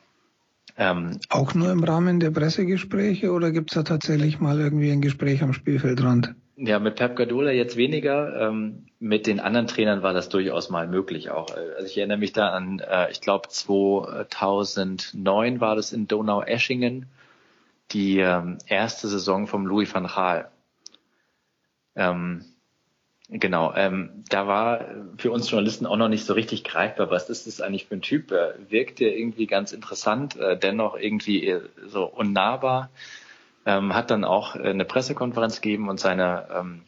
Ähm, auch nur im Rahmen der Pressegespräche oder gibt's da tatsächlich mal irgendwie ein Gespräch am Spielfeldrand? Ja, mit Pep Guardiola jetzt weniger. Ähm, mit den anderen Trainern war das durchaus mal möglich auch. Also ich erinnere mich da an, äh, ich glaube 2009 war das in Donau-Eschingen, die ähm, erste Saison vom Louis van Gaal. Ähm, genau, ähm, da war für uns Journalisten auch noch nicht so richtig greifbar, was ist das eigentlich für ein Typ? Er wirkte irgendwie ganz interessant, äh, dennoch irgendwie so unnahbar. Ähm, hat dann auch eine Pressekonferenz gegeben und seine ähm,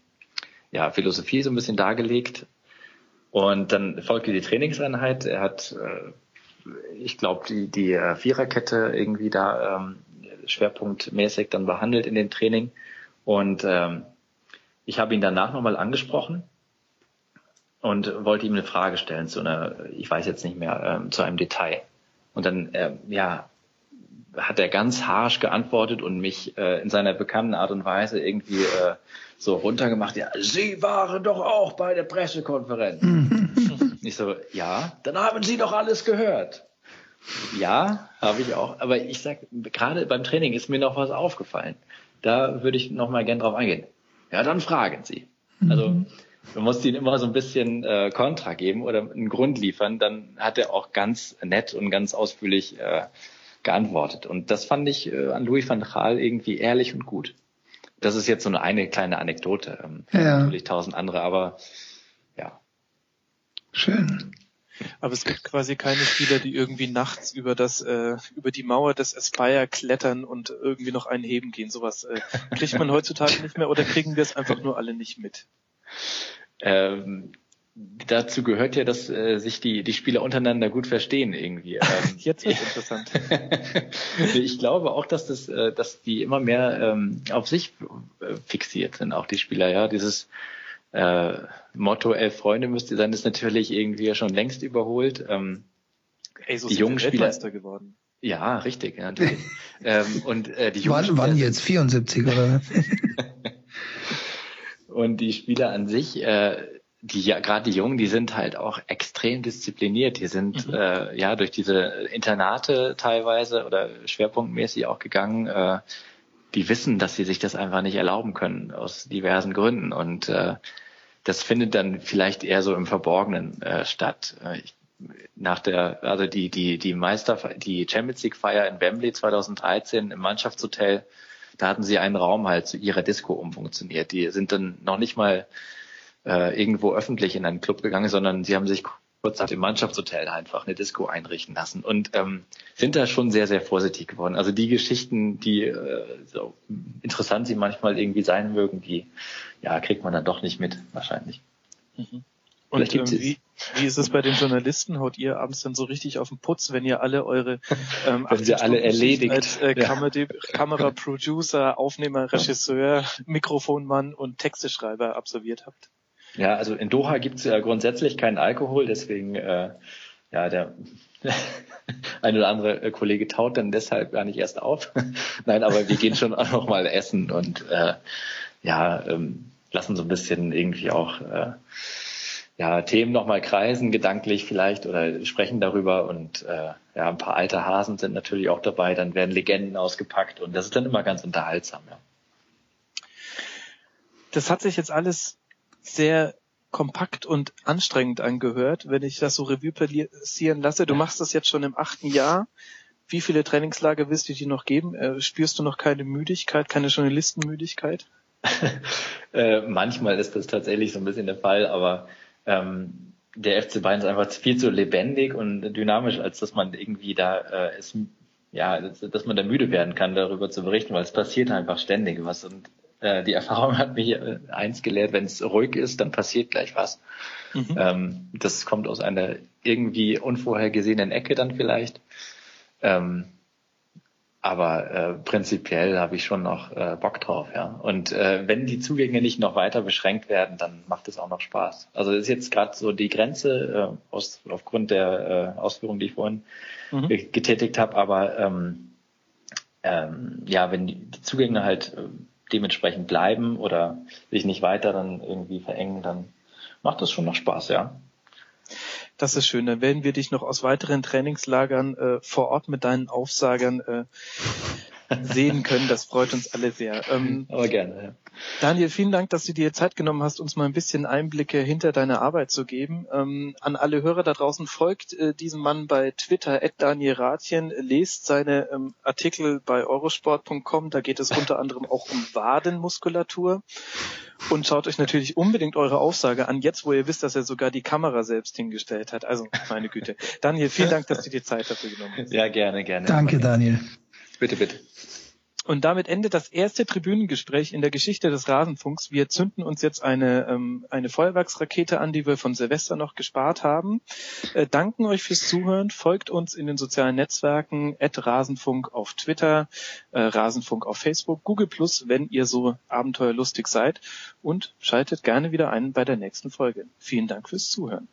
ja, Philosophie so ein bisschen dargelegt. Und dann folgte die Trainingseinheit. Er hat, äh, ich glaube, die, die äh, Viererkette irgendwie da ähm, schwerpunktmäßig dann behandelt in dem Training. Und ähm, ich habe ihn danach nochmal angesprochen und wollte ihm eine Frage stellen zu einer, ich weiß jetzt nicht mehr, ähm, zu einem Detail. Und dann, äh, ja, hat er ganz harsh geantwortet und mich äh, in seiner bekannten Art und Weise irgendwie äh, so runtergemacht. Ja, Sie waren doch auch bei der Pressekonferenz. ich so, ja, dann haben Sie doch alles gehört. Ja, habe ich auch. Aber ich sag, gerade beim Training ist mir noch was aufgefallen. Da würde ich noch mal gern drauf eingehen. Ja, dann fragen Sie. Mhm. Also man muss ihnen immer so ein bisschen äh, Kontra geben oder einen Grund liefern, dann hat er auch ganz nett und ganz ausführlich äh, geantwortet. Und das fand ich äh, an Louis van Gaal irgendwie ehrlich und gut. Das ist jetzt so eine, eine kleine Anekdote. Ähm, ja. Natürlich tausend andere, aber ja. Schön. Aber es gibt quasi keine Spieler, die irgendwie nachts über das, äh, über die Mauer des Aspire klettern und irgendwie noch einen heben gehen. Sowas äh, kriegt man heutzutage nicht mehr oder kriegen wir es einfach nur alle nicht mit? Ähm, dazu gehört ja, dass äh, sich die, die Spieler untereinander gut verstehen irgendwie. Ähm, Jetzt wird interessant. ich glaube auch, dass das, äh, dass die immer mehr ähm, auf sich äh, fixiert sind, auch die Spieler, ja. Dieses äh, Motto elf Freunde müsste sein, ist natürlich irgendwie schon längst überholt. Ähm, Ey, so die jungen Spieler geworden. Ja, richtig, ja, natürlich. ähm, und äh, die jungen wann, wann jetzt 74 oder? und die Spieler an sich, äh, die ja gerade die Jungen, die sind halt auch extrem diszipliniert. Die sind mhm. äh, ja durch diese Internate teilweise oder schwerpunktmäßig auch gegangen. Äh, die wissen, dass sie sich das einfach nicht erlauben können aus diversen Gründen und äh, das findet dann vielleicht eher so im Verborgenen äh, statt. Äh, ich, nach der, also die die die Meister, die Champions League Feier in Wembley 2013 im Mannschaftshotel, da hatten sie einen Raum halt zu ihrer Disco umfunktioniert. Die sind dann noch nicht mal äh, irgendwo öffentlich in einen Club gegangen, sondern sie haben sich kurz im Mannschaftshotel einfach eine Disco einrichten lassen und ähm, sind da schon sehr, sehr vorsichtig geworden. Also die Geschichten, die äh, so interessant sie manchmal irgendwie sein mögen, die ja kriegt man dann doch nicht mit, wahrscheinlich. Mhm. Und ähm, wie, wie ist es bei den Journalisten? Haut ihr abends dann so richtig auf den Putz, wenn ihr alle eure ähm, wenn sie alle erledigt als äh, ja. Kameraproducer, Aufnehmer, Regisseur, Mikrofonmann und Texteschreiber absolviert habt? Ja, also in Doha gibt es ja grundsätzlich keinen Alkohol, deswegen äh, ja der ein oder andere äh, Kollege taut dann deshalb gar nicht erst auf. Nein, aber wir gehen schon auch noch mal essen und äh, ja ähm, lassen so ein bisschen irgendwie auch äh, ja, Themen nochmal kreisen, gedanklich vielleicht oder sprechen darüber und äh, ja, ein paar alte Hasen sind natürlich auch dabei, dann werden Legenden ausgepackt und das ist dann immer ganz unterhaltsam, ja. Das hat sich jetzt alles sehr kompakt und anstrengend angehört, wenn ich das so Revue passieren lasse. Du machst das jetzt schon im achten Jahr. Wie viele Trainingslager wirst du dir noch geben? Äh, spürst du noch keine Müdigkeit, keine Journalistenmüdigkeit? äh, manchmal ist das tatsächlich so ein bisschen der Fall, aber ähm, der FC Bayern ist einfach viel zu lebendig und dynamisch, als dass man irgendwie da äh, ist, ja, dass, dass man da müde werden kann, darüber zu berichten, weil es passiert einfach ständig was und äh, die Erfahrung hat mich äh, eins gelehrt, wenn es ruhig ist, dann passiert gleich was. Mhm. Ähm, das kommt aus einer irgendwie unvorhergesehenen Ecke dann vielleicht. Ähm, aber äh, prinzipiell habe ich schon noch äh, Bock drauf, ja. Und äh, wenn die Zugänge nicht noch weiter beschränkt werden, dann macht es auch noch Spaß. Also das ist jetzt gerade so die Grenze äh, aus, aufgrund der äh, Ausführungen, die ich vorhin mhm. getätigt habe. Aber ähm, ähm, ja, wenn die, die Zugänge halt äh, dementsprechend bleiben oder sich nicht weiter dann irgendwie verengen, dann macht das schon noch Spaß, ja. Das ist schön. Dann werden wir dich noch aus weiteren Trainingslagern äh, vor Ort mit deinen Aufsagern äh, sehen können. Das freut uns alle sehr. Ähm, Aber gerne, ja. Daniel, vielen Dank, dass du dir Zeit genommen hast, uns mal ein bisschen Einblicke hinter deine Arbeit zu geben. Ähm, an alle Hörer da draußen folgt äh, diesem Mann bei Twitter, at Daniel Rathjen, lest seine ähm, Artikel bei eurosport.com. Da geht es unter anderem auch um Wadenmuskulatur. Und schaut euch natürlich unbedingt eure Aussage an, jetzt wo ihr wisst, dass er sogar die Kamera selbst hingestellt hat. Also, meine Güte. Daniel, vielen Dank, dass du dir Zeit dafür genommen hast. Ja, gerne, gerne. Danke, Daniel. Bitte, bitte. Und damit endet das erste Tribünengespräch in der Geschichte des Rasenfunks. Wir zünden uns jetzt eine, ähm, eine Feuerwerksrakete an, die wir von Silvester noch gespart haben. Äh, danken euch fürs Zuhören. Folgt uns in den sozialen Netzwerken, at Rasenfunk auf Twitter, äh, Rasenfunk auf Facebook, Google Plus, wenn ihr so abenteuerlustig seid. Und schaltet gerne wieder ein bei der nächsten Folge. Vielen Dank fürs Zuhören.